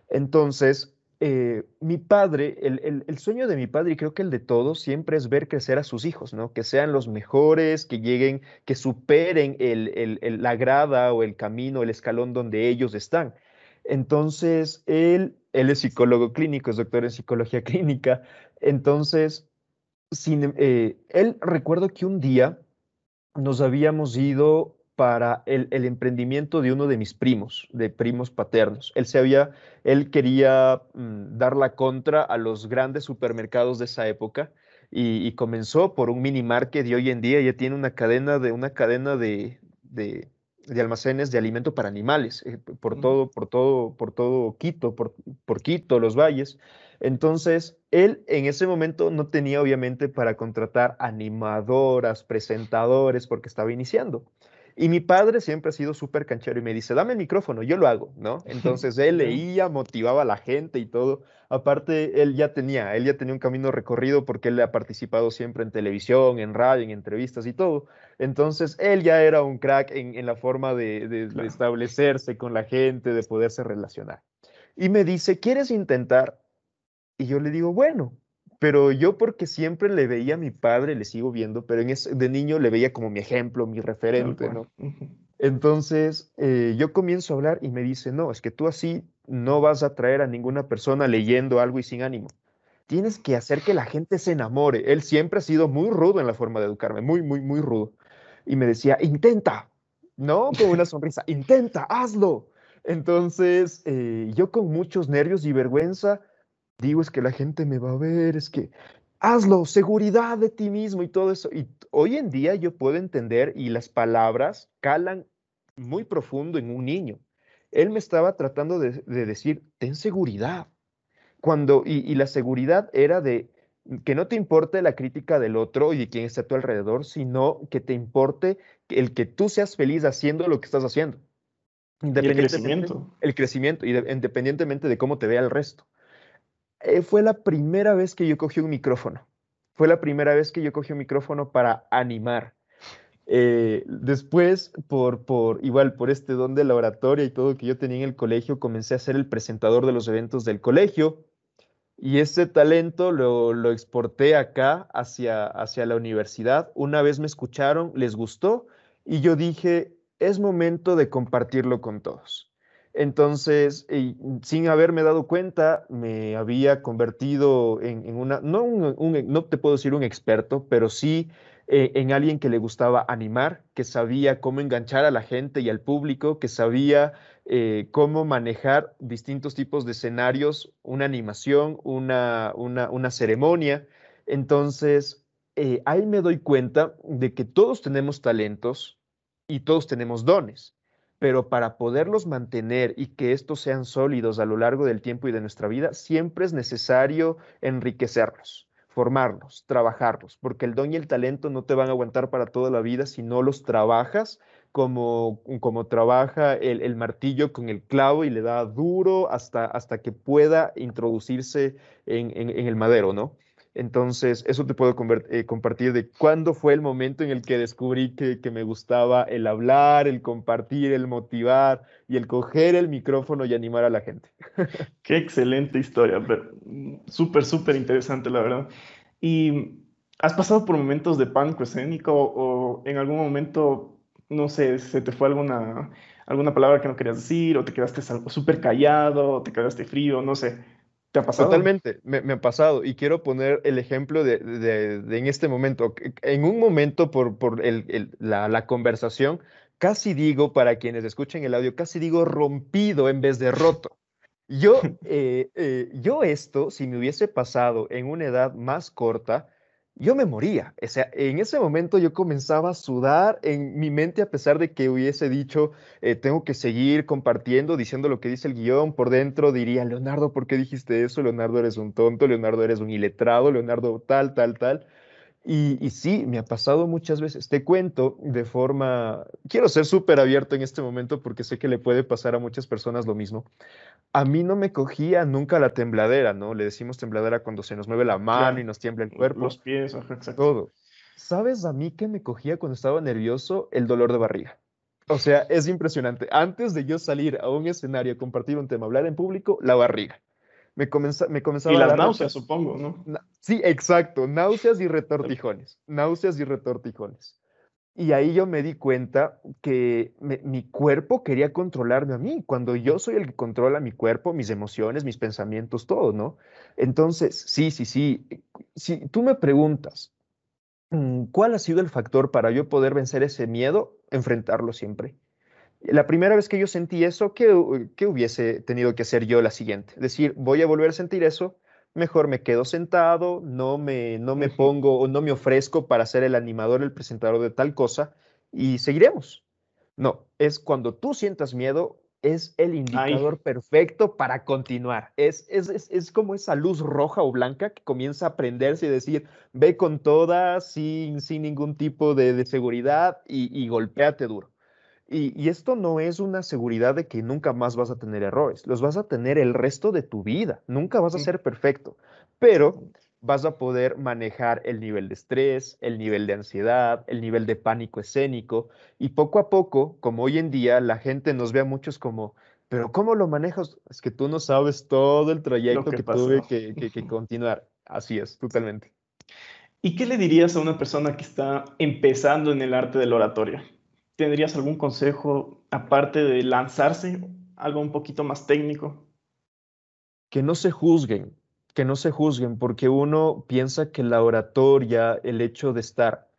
Entonces, eh, mi padre, el, sueño de mi padre, y creo que el de todos, siempre es ver crecer a sus hijos, ¿no? Que sean los mejores, que lleguen, que superen la grada o el camino, el escalón donde ellos están. Entonces, él, él es psicólogo clínico, es doctor en psicología clínica. Entonces, sin, eh, él recuerdo que un día nos habíamos ido para el, emprendimiento de uno de mis primos, de primos paternos. Él se había, él quería mm, dar la contra a los grandes supermercados de esa época y, comenzó por un mini market y hoy en día ya tiene una cadena de una cadena de, de, almacenes de alimento para animales eh, por todo, por todo, por todo Quito, por, por Quito, los valles. Entonces, él en ese momento no tenía obviamente para contratar animadoras, presentadores, porque estaba iniciando. Y mi padre siempre ha sido súper canchero y me dice, dame el micrófono, yo lo hago, ¿no? Entonces él leía, motivaba a la gente y todo. Aparte, él ya tenía, él ya tenía un camino recorrido porque él ha participado siempre en televisión, en radio, en entrevistas y todo. Entonces, él ya era un crack en, la forma de establecerse con la gente, de poderse relacionar. Y me dice, ¿quieres intentar? Y yo le digo, bueno, pero yo porque siempre le veía a mi padre, le sigo viendo, pero en ese, de niño le veía como mi ejemplo, mi referente, ¿no? Entonces eh, yo comienzo a hablar y me dice, no, es que tú así no vas a traer a ninguna persona leyendo algo y sin ánimo. Tienes que hacer que la gente se enamore. Él siempre ha sido muy rudo en la forma de educarme, muy, muy, muy rudo. Y me decía, intenta, ¿no? Con una sonrisa, intenta, hazlo. Entonces eh, yo con muchos nervios y vergüenza digo es que la gente me va a ver, es que hazlo, seguridad de ti mismo y todo eso. Y hoy en día yo puedo entender y las palabras calan muy profundo en un niño. Él me estaba tratando de, decir, ten seguridad. Cuando, y, la seguridad era de, que no te importe la crítica del otro y de quien esté a tu alrededor, sino que te importe el que tú seas feliz haciendo lo que estás haciendo. el crecimiento. El crecimiento, independientemente de cómo te vea el resto. Eh, fue la primera vez que yo cogí un micrófono. Fue la primera vez que yo cogí un micrófono para animar. Eh, después, por, por, igual por este don de la oratoria y todo que yo tenía en el colegio, comencé a ser el presentador de los eventos del colegio y ese talento lo, lo exporté acá hacia, hacia la universidad. Una vez me escucharon, les gustó y yo dije, es momento de compartirlo con todos. Entonces, sin haberme dado cuenta, me había convertido en, una, no, no te puedo decir un experto, pero sí eh, en alguien que le gustaba animar, que sabía cómo enganchar a la gente y al público, que sabía eh, cómo manejar distintos tipos de escenarios, una animación, una, una, ceremonia. Entonces, eh, ahí me doy cuenta de que todos tenemos talentos y todos tenemos dones, pero para poderlos mantener y que estos sean sólidos a lo largo del tiempo y de nuestra vida, siempre es necesario enriquecerlos formarlos, trabajarlos, porque el don y el talento no te van a aguantar para toda la vida si no los trabajas como, como trabaja el, martillo con el clavo y le da duro hasta, hasta que pueda introducirse en, en el madero, ¿no? Entonces, eso te puedo eh, compartir de cuándo fue el momento en el que descubrí que, me gustaba el hablar, el compartir, el motivar y el coger el micrófono y animar a la gente. Qué excelente historia, súper, súper interesante, la verdad. ¿Y has pasado por momentos de pánico escénico o, en algún momento, no sé, se te fue alguna, alguna palabra que no querías decir o te quedaste súper callado, o te quedaste frío, no sé? ¿Te ha pasado? Totalmente, me, ha pasado. Y quiero poner el ejemplo de, de, en este momento. En un momento, por, por el, la, la, conversación, casi digo, para quienes escuchen el audio, casi digo rompido en vez de roto. Yo, eh, eh, yo esto, si me hubiese pasado en una edad más corta, yo me moría. O sea, en ese momento yo comenzaba a sudar en mi mente a pesar de que hubiese dicho, eh, tengo que seguir compartiendo, diciendo lo que dice el guion. Por dentro diría, Leonardo, ¿por qué dijiste eso? Leonardo, eres un tonto, Leonardo, eres un iletrado, Leonardo, tal, tal, tal. Y, y, sí, me ha pasado muchas veces. Te cuento de forma, quiero ser súper abierto en este momento porque sé que le puede pasar a muchas personas lo mismo. A mí no me cogía nunca la tembladera, ¿no? Le decimos tembladera cuando se nos mueve la mano y nos tiembla el cuerpo. Los pies, exacto. Todo. ¿Sabes a mí qué me cogía cuando estaba nervioso? El dolor de barriga. O sea, es impresionante. Antes de yo salir a un escenario compartir un tema, hablar en público, la barriga me, me comenzaba y las náuseas, supongo, ¿no? Sí, exacto, náuseas y retortijones, náuseas y retortijones. Y ahí yo me di cuenta que mi cuerpo quería controlarme a mí, cuando yo soy el que controla mi cuerpo, mis emociones, mis pensamientos, todo, ¿no? Entonces, sí, sí, sí. Si tú me preguntas, mm, ¿cuál ha sido el factor para yo poder vencer ese miedo? Enfrentarlo siempre. La primera vez que yo sentí eso, ¿qué, hubiese tenido que hacer yo la siguiente? Decir, voy a volver a sentir eso, mejor me quedo sentado, no me, no me pongo o no me ofrezco para ser el animador, el presentador de tal cosa y seguiremos. No, es cuando tú sientas miedo, es el indicador perfecto para continuar. Es, es, como esa luz roja o blanca que comienza a prenderse y decir, ve con toda, sin, sin ningún tipo de, seguridad y, y golpéate duro. Y, esto no es una seguridad de que nunca más vas a tener errores, los vas a tener el resto de tu vida, nunca vas a ser perfecto, pero vas a poder manejar el nivel de estrés, el nivel de ansiedad, el nivel de pánico escénico y poco a poco, como hoy en día la gente nos ve a muchos como, pero ¿cómo lo manejas? Es que tú no sabes todo el trayecto que, tuve que, que continuar. Así es, totalmente. ¿Y qué le dirías a una persona que está empezando en el arte del oratorio? ¿Tendrías algún consejo aparte de lanzarse, algo un poquito más técnico? Que no se juzguen, que no se juzguen, porque uno piensa que la oratoria, el hecho de estar,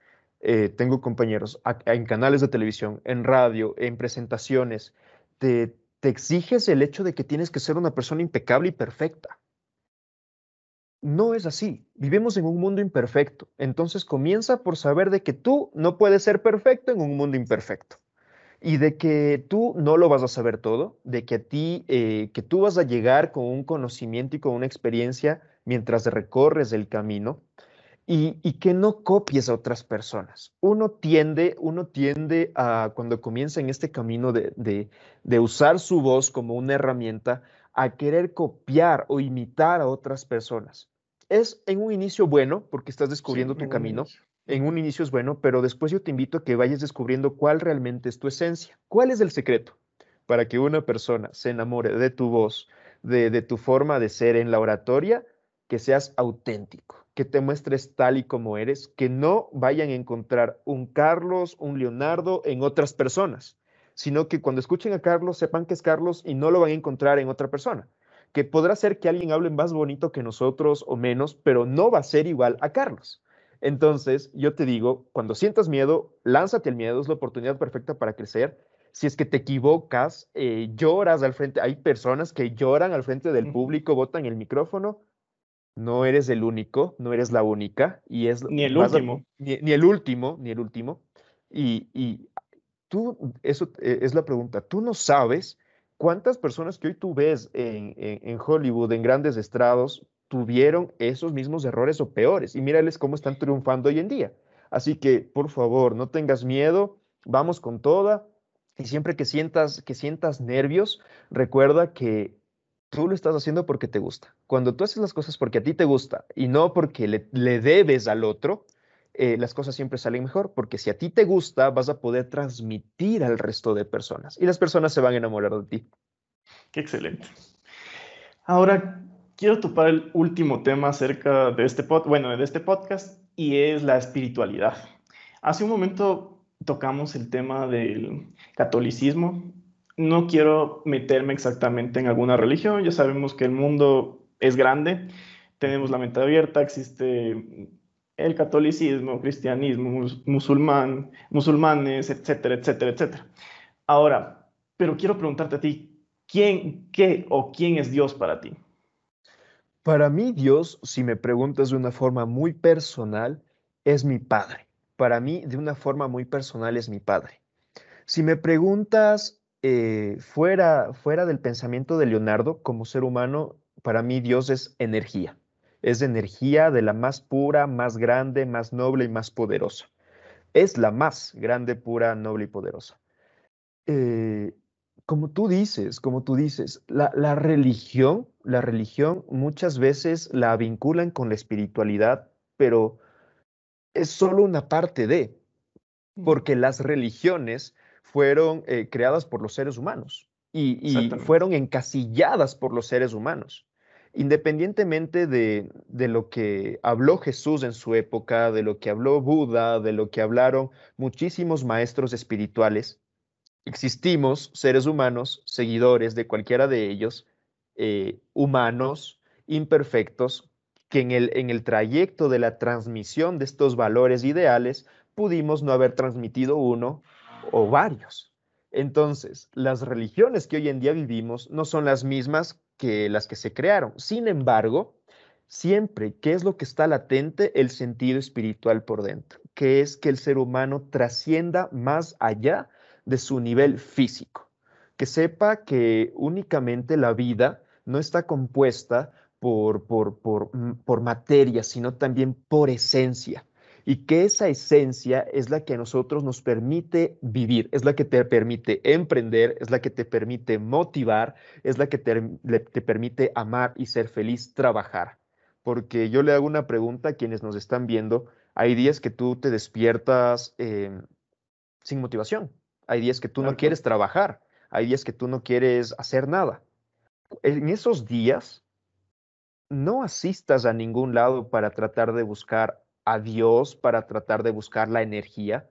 eh, tengo compañeros en canales de televisión, en radio, en presentaciones, te, te exiges el hecho de que tienes que ser una persona impecable y perfecta. No es así. Vivimos en un mundo imperfecto. Entonces comienza por saber de que tú no puedes ser perfecto en un mundo imperfecto. y de que tú no lo vas a saber todo, de que a ti, eh, que tú vas a llegar con un conocimiento y con una experiencia mientras recorres el camino y, que no copies a otras personas. Uno tiende, uno tiende a, cuando comienza en este camino de, de usar su voz como una herramienta, a querer copiar o imitar a otras personas. Es en un inicio bueno porque estás descubriendo tu camino, en un inicio es bueno, pero después yo te invito a que vayas descubriendo cuál realmente es tu esencia. ¿Cuál es el secreto para que una persona se enamore de tu voz, de, de tu forma de ser en la oratoria? Que seas auténtico, que te muestres tal y como eres, que no vayan a encontrar un Carlos, un Leonardo en otras personas, sino que cuando escuchen a Carlos sepan que es Carlos y no lo van a encontrar en otra persona. Que podrá ser que alguien hable más bonito que nosotros o menos, pero no va a ser igual a Carlos. Entonces, yo te digo, cuando sientas miedo, lánzate el miedo, es la oportunidad perfecta para crecer. Si es que te equivocas, eh, lloras al frente, hay personas que lloran al frente del público, botan el micrófono, no eres el único, no eres la única, y es... Ni el último. ni, el último, ni el último. Y, y tú, eso eh, es la pregunta, tú no sabes cuántas personas que hoy tú ves en, Hollywood, en grandes estrados, tuvieron esos mismos errores o peores. Y mírales cómo están triunfando hoy en día. Así que, por favor, no tengas miedo, vamos con toda. Y siempre que sientas, que sientas nervios, recuerda que tú lo estás haciendo porque te gusta. Cuando tú haces las cosas porque a ti te gusta y no porque le, debes al otro, eh, las cosas siempre salen mejor, porque si a ti te gusta, vas a poder transmitir al resto de personas y las personas se van a enamorar de ti. Qué excelente. Ahora, quiero topar el último tema acerca de este, pod, bueno, de este podcast y es la espiritualidad. Hace un momento tocamos el tema del catolicismo. No quiero meterme exactamente en alguna religión, ya sabemos que el mundo es grande, tenemos la mente abierta, existe el catolicismo, cristianismo, musulmán, musulmanes, etcétera, etcétera, etcétera. Ahora, pero quiero preguntarte a ti, ¿quién, qué o quién es Dios para ti? Para mí Dios, si me preguntas de una forma muy personal, es mi Padre. Para mí, de una forma muy personal, es mi Padre. Si me preguntas eh, fuera, fuera del pensamiento de Leonardo, como ser humano, para mí Dios es energía. Es energía de la más pura, más grande, más noble y más poderosa. Es la más grande, pura, noble y poderosa. Eh, como tú dices, como tú dices, la, religión, la religión muchas veces la vinculan con la espiritualidad, pero es solo una parte de, porque las religiones fueron eh, creadas por los seres humanos y, fueron encasilladas por los seres humanos. Independientemente de, de, lo que habló Jesús en su época, de lo que habló Buda, de lo que hablaron muchísimos maestros espirituales, existimos seres humanos, seguidores de cualquiera de ellos, eh, humanos, imperfectos, que en el, en el trayecto de la transmisión de estos valores ideales pudimos no haber transmitido uno o varios. Entonces, las religiones que hoy en día vivimos no son las mismas que las que se crearon. Sin embargo, siempre, ¿qué es lo que está latente? El sentido espiritual por dentro, que es que el ser humano trascienda más allá de su nivel físico, que sepa que únicamente la vida no está compuesta por, por, por, mm, por materia, sino también por esencia y que esa esencia es la que a nosotros nos permite vivir, es la que te permite emprender, es la que te permite motivar, es la que te, te permite amar y ser feliz, trabajar. Porque yo le hago una pregunta a quienes nos están viendo, hay días que tú te despiertas em, sin motivación, hay días que tú no quieres trabajar, hay días que tú no quieres hacer nada. En esos días, no asistas a ningún lado para tratar de buscar a Dios, para tratar de buscar la energía.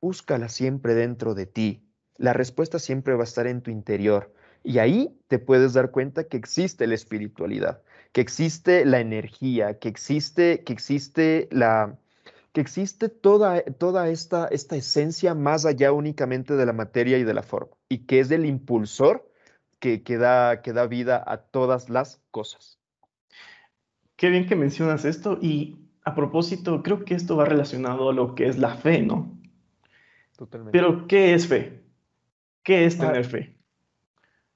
Búscala siempre dentro de ti. La respuesta siempre va a estar en tu interior. Y ahí te puedes dar cuenta que existe la espiritualidad, que existe la energía, que existe, que existe la, que existe toda, toda esta, esta esencia más allá únicamente de la materia y de la forma, y que es el impulsor que, que, da, que da vida a todas las cosas. Qué bien que mencionas esto y a propósito, creo que esto va relacionado a lo que es la fe, ¿no? Totalmente. Pero, ¿qué es fe? ¿Qué es tener fe?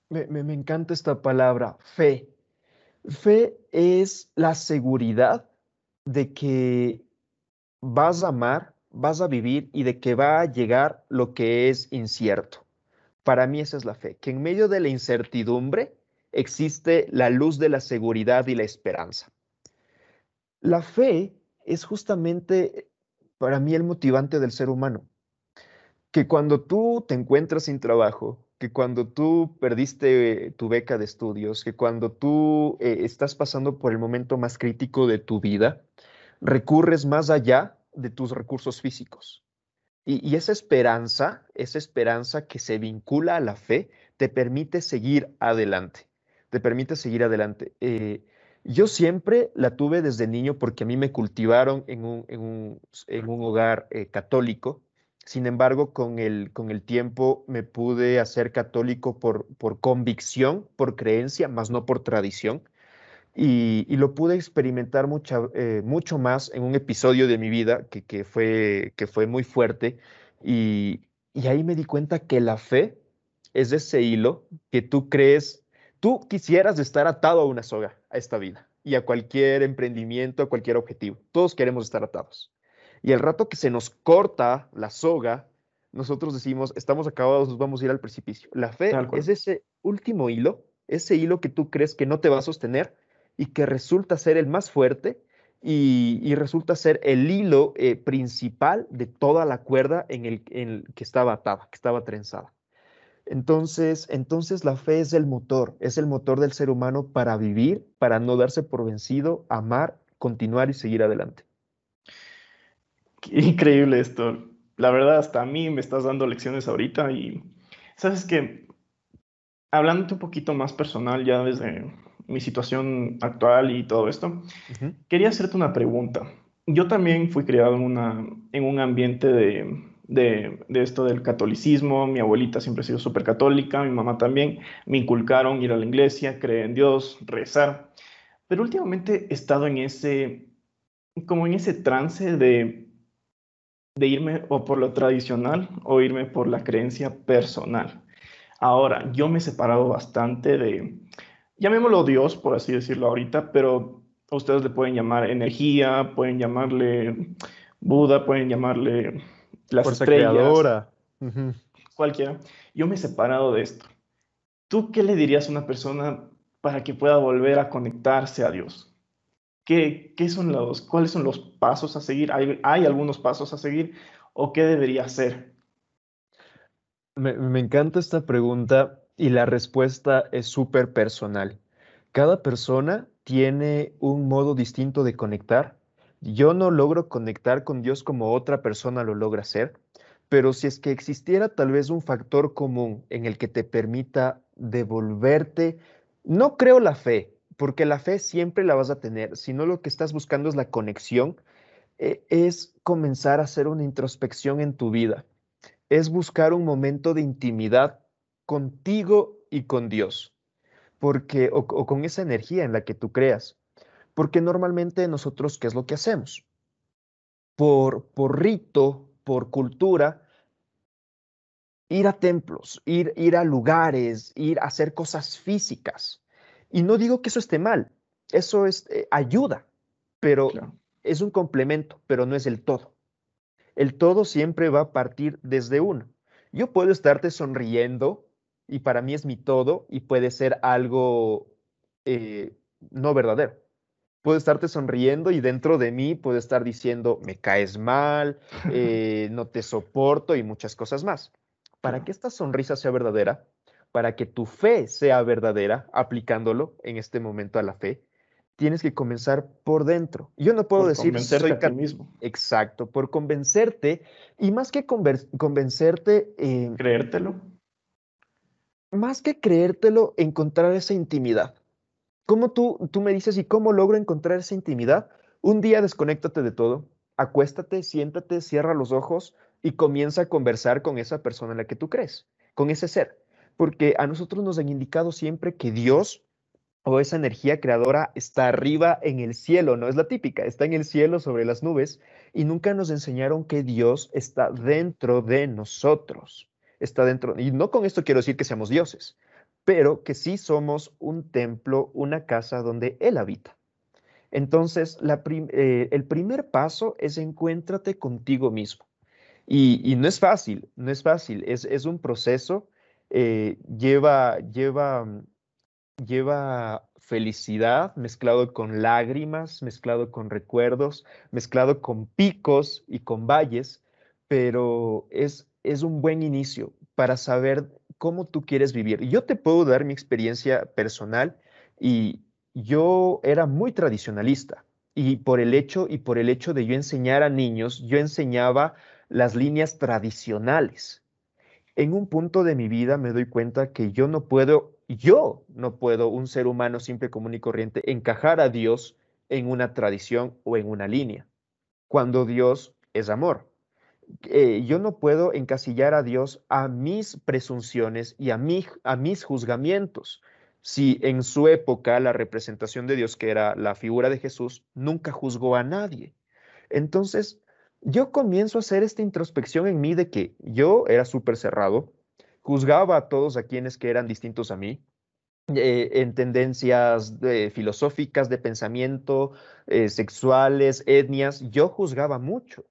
Me, me encanta esta palabra, fe. Fe es la seguridad de que vas a amar, vas a vivir y de que va a llegar lo que es incierto. Para mí esa es la fe, que en medio de la incertidumbre existe la luz de la seguridad y la esperanza. La fe es justamente para mí el motivante del ser humano, que cuando tú te encuentras sin trabajo, que cuando tú perdiste tu beca de estudios, que cuando tú eh, estás pasando por el momento más crítico de tu vida, recurres más allá de tus recursos físicos. Y, esa esperanza, esa esperanza que se vincula a la fe, te permite seguir adelante, te permite seguir adelante. Eh, yo siempre la tuve desde niño porque a mí me cultivaron en un, en un, hogar eh, católico. Sin embargo, con el, con el tiempo me pude hacer católico por, por convicción, por creencia, más no por tradición. Y, lo pude experimentar eh, mucho más en un episodio de mi vida que, fue, que fue muy fuerte. Y, ahí me di cuenta que la fe es ese hilo que tú crees, tú quisieras estar atado a una soga, a esta vida y a cualquier emprendimiento, a cualquier objetivo. Todos queremos estar atados. Y el rato que se nos corta la soga, nosotros decimos, estamos acabados, nos vamos a ir al precipicio. La fe es ese último hilo, ese hilo que tú crees que no te va a sostener, y que resulta ser el más fuerte y, resulta ser el hilo eh, principal de toda la cuerda en el, que estaba atada, que estaba trenzada. Entonces, entonces la fe es el motor, es el motor del ser humano para vivir, para no darse por vencido, amar, continuar y seguir adelante. increíble esto. La verdad, hasta a mí me estás dando lecciones ahorita y sabes que, hablándote un poquito más personal ya desde mi situación actual y todo esto, quería hacerte una pregunta. Yo también fui criado en, una, en un ambiente de, de, de, esto del catolicismo. Mi abuelita siempre ha sido súper católica, mi mamá también. Me inculcaron ir a la iglesia, creer en Dios, rezar. Pero últimamente he estado en ese, como en ese trance de, de irme o por lo tradicional o irme por la creencia personal. Ahora, yo me he separado bastante de, llamémoslo Dios, por así decirlo ahorita, pero ustedes le pueden llamar energía, pueden llamarle Buda, pueden llamarle las Fuerza estrellas, cualquiera. Yo me he separado de esto. ¿Tú qué le dirías a una persona para que pueda volver a conectarse a Dios? ¿Qué, qué son los, ¿Cuáles son los pasos a seguir? ¿Hay, ¿Hay, algunos pasos a seguir o qué debería hacer? Me, me encanta esta pregunta y la respuesta es súper personal. Cada persona tiene un modo distinto de conectar. Yo no logro conectar con Dios como otra persona lo logra hacer, pero si es que existiera tal vez un factor común en el que te permita devolverte, no creo la fe, porque la fe siempre la vas a tener, sino lo que estás buscando es la conexión, eh, es comenzar a hacer una introspección en tu vida, es buscar un momento de intimidad contigo y con Dios, porque, o, con esa energía en la que tú creas. Porque normalmente nosotros, ¿qué es lo que hacemos? Por, por rito, por cultura, ir a templos, ir, ir a lugares, ir a hacer cosas físicas. Y no digo que eso esté mal, eso es eh, ayuda, pero es un complemento, pero no es el todo. El todo siempre va a partir desde uno. Yo puedo estarte sonriendo y para mí es mi todo y puede ser algo eh, no verdadero. Puedo estarte sonriendo y dentro de mí puedo estar diciendo, me caes mal, eh, no te soporto y muchas cosas más. Para que esta sonrisa sea verdadera, para que tu fe sea verdadera, aplicándolo en este momento a la fe, tienes que comenzar por dentro. Yo no puedo decir soy a mismo. Exacto, por convencerte y más que convencerte, eh, creértelo más que creértelo, encontrar esa intimidad. ¿Cómo tú, tú me dices y cómo logro encontrar esa intimidad? Un día desconéctate de todo, acuéstate, siéntate, cierra los ojos y comienza a conversar con esa persona en la que tú crees, con ese ser. Porque a nosotros nos han indicado siempre que Dios o esa energía creadora está arriba en el cielo, no es la típica, está en el cielo sobre las nubes y nunca nos enseñaron que Dios está dentro de nosotros está dentro, y no con esto quiero decir que seamos dioses, pero que sí somos un templo, una casa donde Él habita. Entonces, eh, el primer paso es encuéntrate contigo mismo. Y, no es fácil, no es fácil, es, un proceso, eh, lleva, lleva, lleva felicidad mezclado con lágrimas, mezclado con recuerdos, mezclado con picos y con valles, pero es, es un buen inicio para saber cómo tú quieres vivir. Yo te puedo dar mi experiencia personal y yo era muy tradicionalista y por el hecho y por el hecho de yo enseñar a niños, yo enseñaba las líneas tradicionales. En un punto de mi vida me doy cuenta que yo no puedo, yo no puedo, un ser humano simple, común y corriente, encajar a Dios en una tradición o en una línea, cuando Dios es amor. Eh, yo no puedo encasillar a Dios a mis presunciones y a, a mis juzgamientos. Si en su época la representación de Dios, que era la figura de Jesús, nunca juzgó a nadie. Entonces, yo comienzo a hacer esta introspección en mí de que yo era súper cerrado, juzgaba a todos a quienes que eran distintos a mí, eh, en tendencias filosóficas, de pensamiento, eh, sexuales, etnias, yo juzgaba mucho.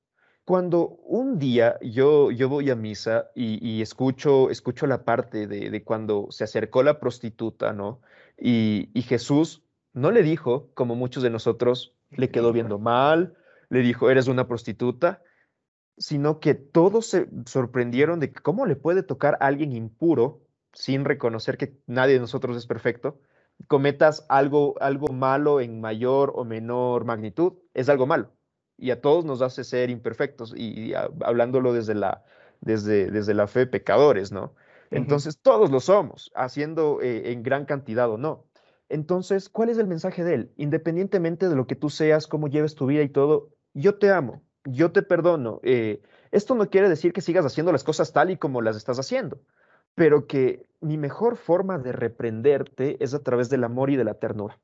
Cuando un día yo, yo voy a misa y, escucho, escucho la parte de, cuando se acercó la prostituta, ¿no? Y, y, Jesús no le dijo, como muchos de nosotros, le quedó viendo mal, le dijo, eres una prostituta, sino que todos se sorprendieron de cómo le puede tocar a alguien impuro sin reconocer que nadie de nosotros es perfecto, cometas algo, algo malo en mayor o menor magnitud, es algo malo y a todos nos hace ser imperfectos y, hablándolo desde la, desde, desde la fe pecadores, ¿no? Entonces todos lo somos, haciendo eh, en gran cantidad o no. Entonces, ¿cuál es el mensaje de él? Independientemente de lo que tú seas, cómo lleves tu vida y todo, yo te amo, yo te perdono. Eh, esto no quiere decir que sigas haciendo las cosas tal y como las estás haciendo, pero que mi mejor forma de reprenderte es a través del amor y de la ternura.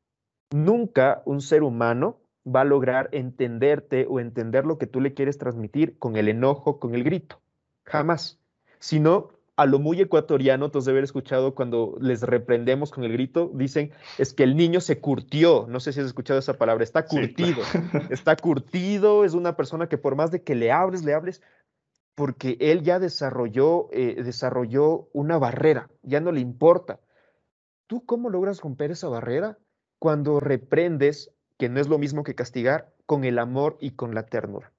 Nunca un ser humano va a lograr entenderte o entender lo que tú le quieres transmitir con el enojo, con el grito. Jamás. Sino a lo muy ecuatoriano, tú de haber escuchado cuando les reprendemos con el grito, dicen, es que el niño se curtió. No sé si has escuchado esa palabra, está curtido. está curtido, es una persona que por más de que le hables, le hables, porque él ya desarrolló, eh, desarrolló una barrera, ya no le importa. ¿Tú cómo logras romper esa barrera? Cuando reprendes que no es lo mismo que castigar, con el amor y con la ternura.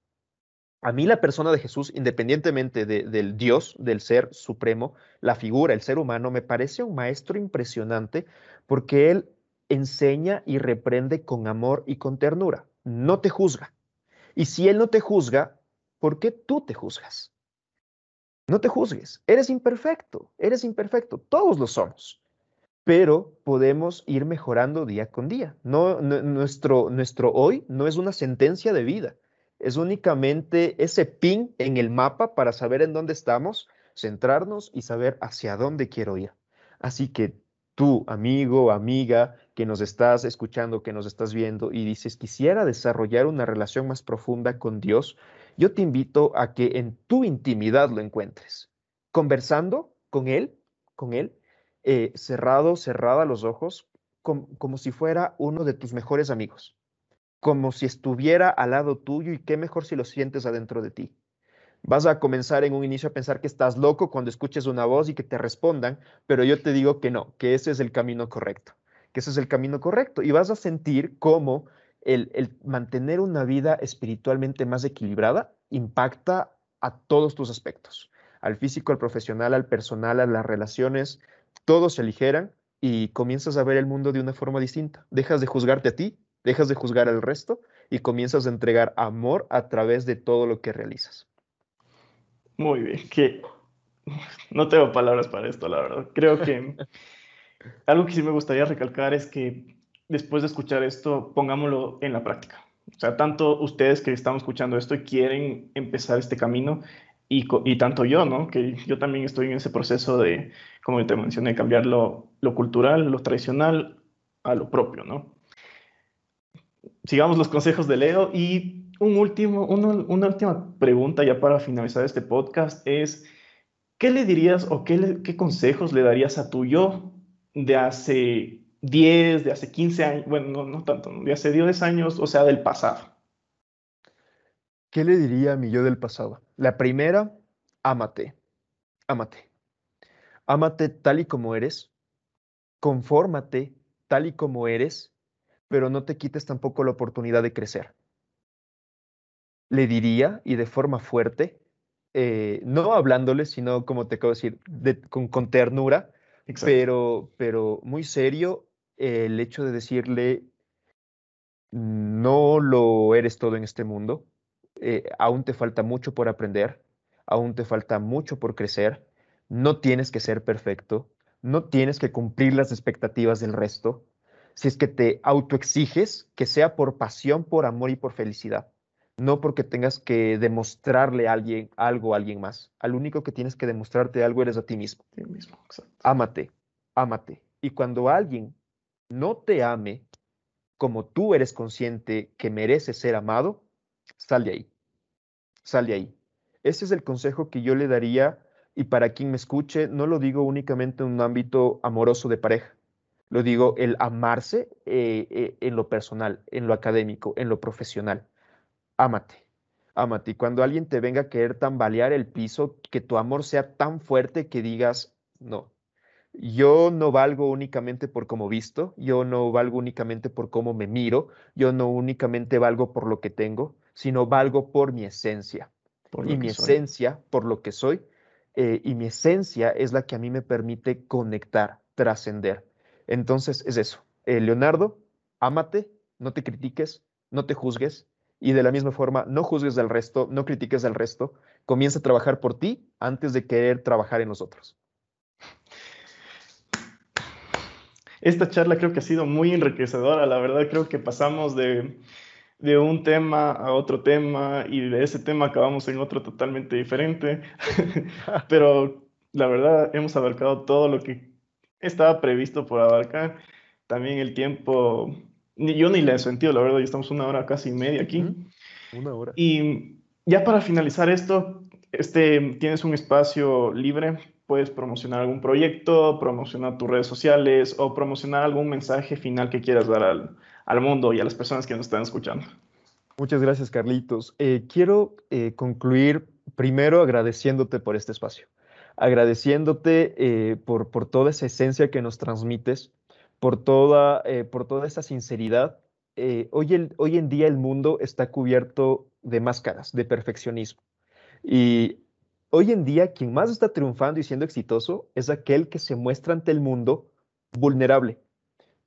A mí la persona de Jesús, independientemente del Dios, del ser supremo, la figura, el ser humano, me parece un maestro impresionante porque él enseña y reprende con amor y con ternura. No te juzga. Y si él no te juzga, ¿por qué tú te juzgas? No te juzgues. Eres imperfecto. Eres imperfecto. Todos lo somos pero podemos ir mejorando día con día. No, nuestro, nuestro hoy no es una sentencia de vida, es únicamente ese pin en el mapa para saber en dónde estamos, centrarnos y saber hacia dónde quiero ir. Así que tú, amigo, amiga, que nos estás escuchando, que nos estás viendo y dices, quisiera desarrollar una relación más profunda con Dios, yo te invito a que en tu intimidad lo encuentres, conversando con Él, con Él, eh, cerrado, cerrada los ojos, como si fuera uno de tus mejores amigos, como si estuviera al lado tuyo y qué mejor si lo sientes adentro de ti. Vas a comenzar en un inicio a pensar que estás loco cuando escuches una voz y que te respondan, pero yo te digo que no, que ese es el camino correcto, que ese es el camino correcto y vas a sentir cómo el, el mantener una vida espiritualmente más equilibrada impacta a todos tus aspectos, al físico, al profesional, al personal, a las relaciones, todos se aligeran y comienzas a ver el mundo de una forma distinta. Dejas de juzgarte a ti, dejas de juzgar al resto y comienzas a entregar amor a través de todo lo que realizas. Muy bien, que no tengo palabras para esto, la verdad. Creo que algo que sí me gustaría recalcar es que después de escuchar esto, pongámoslo en la práctica. O sea, tanto ustedes que están escuchando esto y quieren empezar este camino, y, tanto yo, ¿no? Que yo también estoy en ese proceso de, como te mencioné, cambiar lo, cultural, lo tradicional a lo propio, ¿no? Sigamos los consejos de Leo y un último, una última pregunta ya para finalizar este podcast es, ¿qué le dirías o qué, qué consejos le darías a tu yo de hace 10, de hace 15 años, bueno, no, no tanto, de hace 10 años, o sea, del pasado? ¿Qué le diría a mi yo del pasado? La primera, ámate, ámate. Ámate tal y como eres, confórmate tal y como eres, pero no te quites tampoco la oportunidad de crecer. Le diría, y de forma fuerte, eh, no hablándole, sino como te acabo de decir, con, ternura, pero, pero muy serio, el hecho de decirle, no lo eres todo en este mundo, eh, aún te falta mucho por aprender, aún te falta mucho por crecer, no tienes que ser perfecto, no tienes que cumplir las expectativas del resto. Si es que te autoexiges, que sea por pasión, por amor y por felicidad, no porque tengas que demostrarle a alguien algo a alguien más. Al único que tienes que demostrarte algo eres a ti mismo. mismo Ámate, ámate. Y cuando alguien no te ame como tú eres consciente que mereces ser amado, sal de ahí. Sal de ahí. Ese es el consejo que yo le daría y para quien me escuche, no lo digo únicamente en un ámbito amoroso de pareja. Lo digo el amarse eh, eh, en lo personal, en lo académico, en lo profesional. Ámate, ámate. Y cuando alguien te venga a querer tambalear el piso, que tu amor sea tan fuerte que digas, no, yo no valgo únicamente por cómo visto, yo no valgo únicamente por cómo me miro, yo no únicamente valgo por lo que tengo, sino valgo por mi esencia. y mi esencia, por lo que soy, eh, y mi esencia es la que a mí me permite conectar, trascender. Entonces es eso. Eh, Leonardo, ámate, no te critiques, no te juzgues, y de la misma forma, no juzgues del resto, no critiques del resto, comienza a trabajar por ti antes de querer trabajar en nosotros. Esta charla creo que ha sido muy enriquecedora, la verdad creo que pasamos de, un tema a otro tema y de ese tema acabamos en otro totalmente diferente, pero la verdad hemos abarcado todo lo que estaba previsto por abarcar, también el tiempo, yo ni le he sentido, la verdad, ya estamos una hora casi media aquí. Una hora. Y ya para finalizar esto, este, tienes un espacio libre puedes promocionar algún proyecto, promocionar tus redes sociales o promocionar algún mensaje final que quieras dar al, mundo y a las personas que nos están escuchando. Muchas gracias, Carlitos. Eh, quiero eh, concluir primero agradeciéndote por este espacio, agradeciéndote eh, por, toda esa esencia que nos transmites, por toda, por toda esa sinceridad. hoy, el, hoy en día el mundo está cubierto de máscaras, de perfeccionismo. Y Hoy en día, quien más está triunfando y siendo exitoso es aquel que se muestra ante el mundo vulnerable,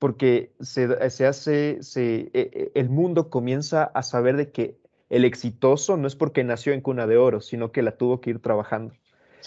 porque se, hace, se, e, e, el mundo comienza a saber de que el exitoso no es porque nació en cuna de oro, sino que la tuvo que ir trabajando.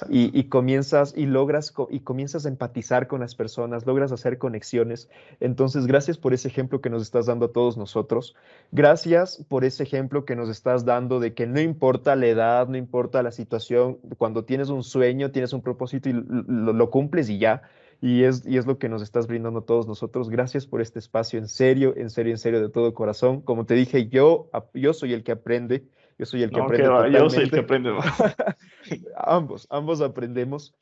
Y, comienzas y logras y comienzas a empatizar con las personas, logras hacer conexiones. Entonces, gracias por ese ejemplo que nos estás dando a todos nosotros. Gracias por ese ejemplo que nos estás dando de que no importa la edad, no importa la situación, cuando tienes un sueño, tienes un propósito y lo, cumples y ya. Y es, y es lo que nos estás brindando a todos nosotros. Gracias por este espacio, en serio, en serio, en serio, de todo corazón. Como te dije, yo, yo soy el que aprende yo soy el que aprende. yo soy el que aprende ambos, ambos aprendemos.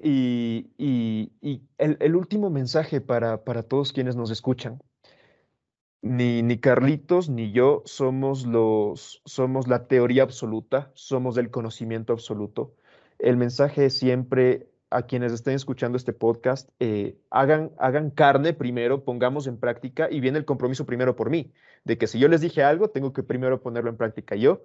Y, el, último mensaje para, para todos quienes nos escuchan. Ni, ni Carlitos ni yo somos, los, somos la teoría absoluta, somos el conocimiento absoluto. El mensaje es siempre a quienes estén escuchando este podcast, eh, hagan, hagan carne primero, pongamos en práctica y viene el compromiso primero por mí, de que si yo les dije algo, tengo que primero ponerlo en práctica yo.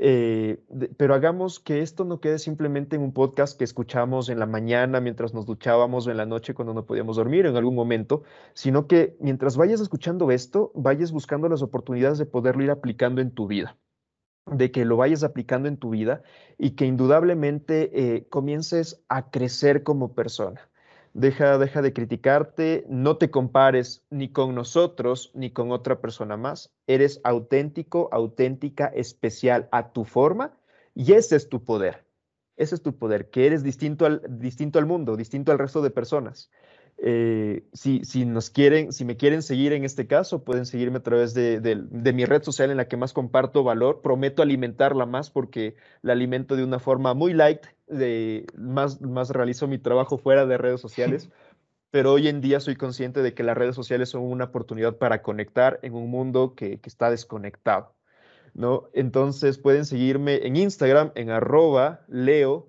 Eh, pero hagamos que esto no quede simplemente en un podcast que escuchamos en la mañana mientras nos duchábamos o en la noche cuando no podíamos dormir en algún momento, sino que mientras vayas escuchando esto, vayas buscando las oportunidades de poderlo ir aplicando en tu vida de que lo vayas aplicando en tu vida y que indudablemente eh, comiences a crecer como persona. Deja, deja de criticarte, no te compares ni con nosotros ni con otra persona más. Eres auténtico, auténtica, especial a tu forma y ese es tu poder. Ese es tu poder, que eres distinto al, distinto al mundo, distinto al resto de personas. Eh, si, si, nos quieren, si me quieren seguir en este caso, pueden seguirme a través de, de, de, mi red social en la que más comparto valor. Prometo alimentarla más porque la alimento de una forma muy light, de, más, más realizo mi trabajo fuera de redes sociales. Pero hoy en día soy consciente de que las redes sociales son una oportunidad para conectar en un mundo que, que está desconectado. ¿no? Entonces pueden seguirme en Instagram en arroba leo-mosquera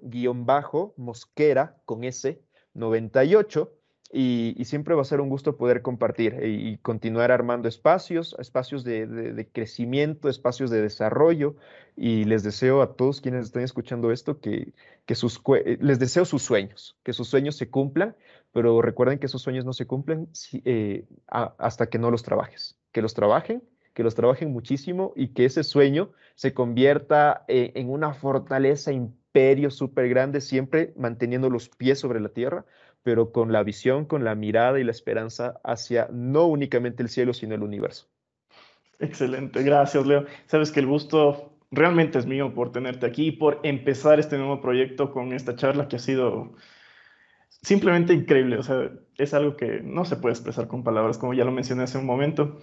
con S98 y, siempre va a ser un gusto poder compartir y, continuar armando espacios, espacios de, crecimiento, espacios de desarrollo. Y les deseo a todos quienes están escuchando esto que, que sus, eh, les deseo sus sueños, que sus sueños se cumplan, pero recuerden que sus sueños no se cumplen eh, hasta que no los trabajes, que los trabajen que los trabajen muchísimo y que ese sueño se convierta eh, en una fortaleza, imperio súper grande, siempre manteniendo los pies sobre la tierra, pero con la visión, con la mirada y la esperanza hacia no únicamente el cielo, sino el universo. Excelente, gracias Leo. Sabes que el gusto realmente es mío por tenerte aquí y por empezar este nuevo proyecto con esta charla que ha sido simplemente increíble. O sea, es algo que no se puede expresar con palabras, como ya lo mencioné hace un momento.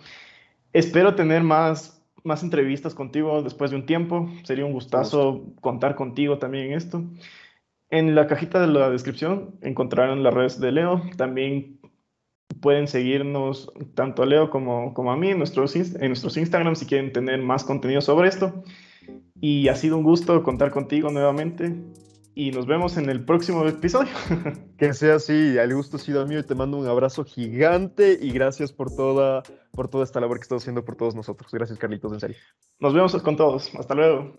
Espero tener más, más entrevistas contigo después de un tiempo. Sería un gustazo contar contigo también en esto. En la cajita de la descripción encontrarán las redes de Leo. También pueden seguirnos tanto a Leo como, como a mí en nuestros, en nuestros Instagram si quieren tener más contenido sobre esto. Y ha sido un gusto contar contigo nuevamente. Y nos vemos en el próximo episodio. que sea así, el gusto ha sido mío y te mando un abrazo gigante y gracias por toda, por toda esta labor que estás haciendo por todos nosotros. Gracias, Carlitos, en serio. Nos vemos con todos. Hasta luego.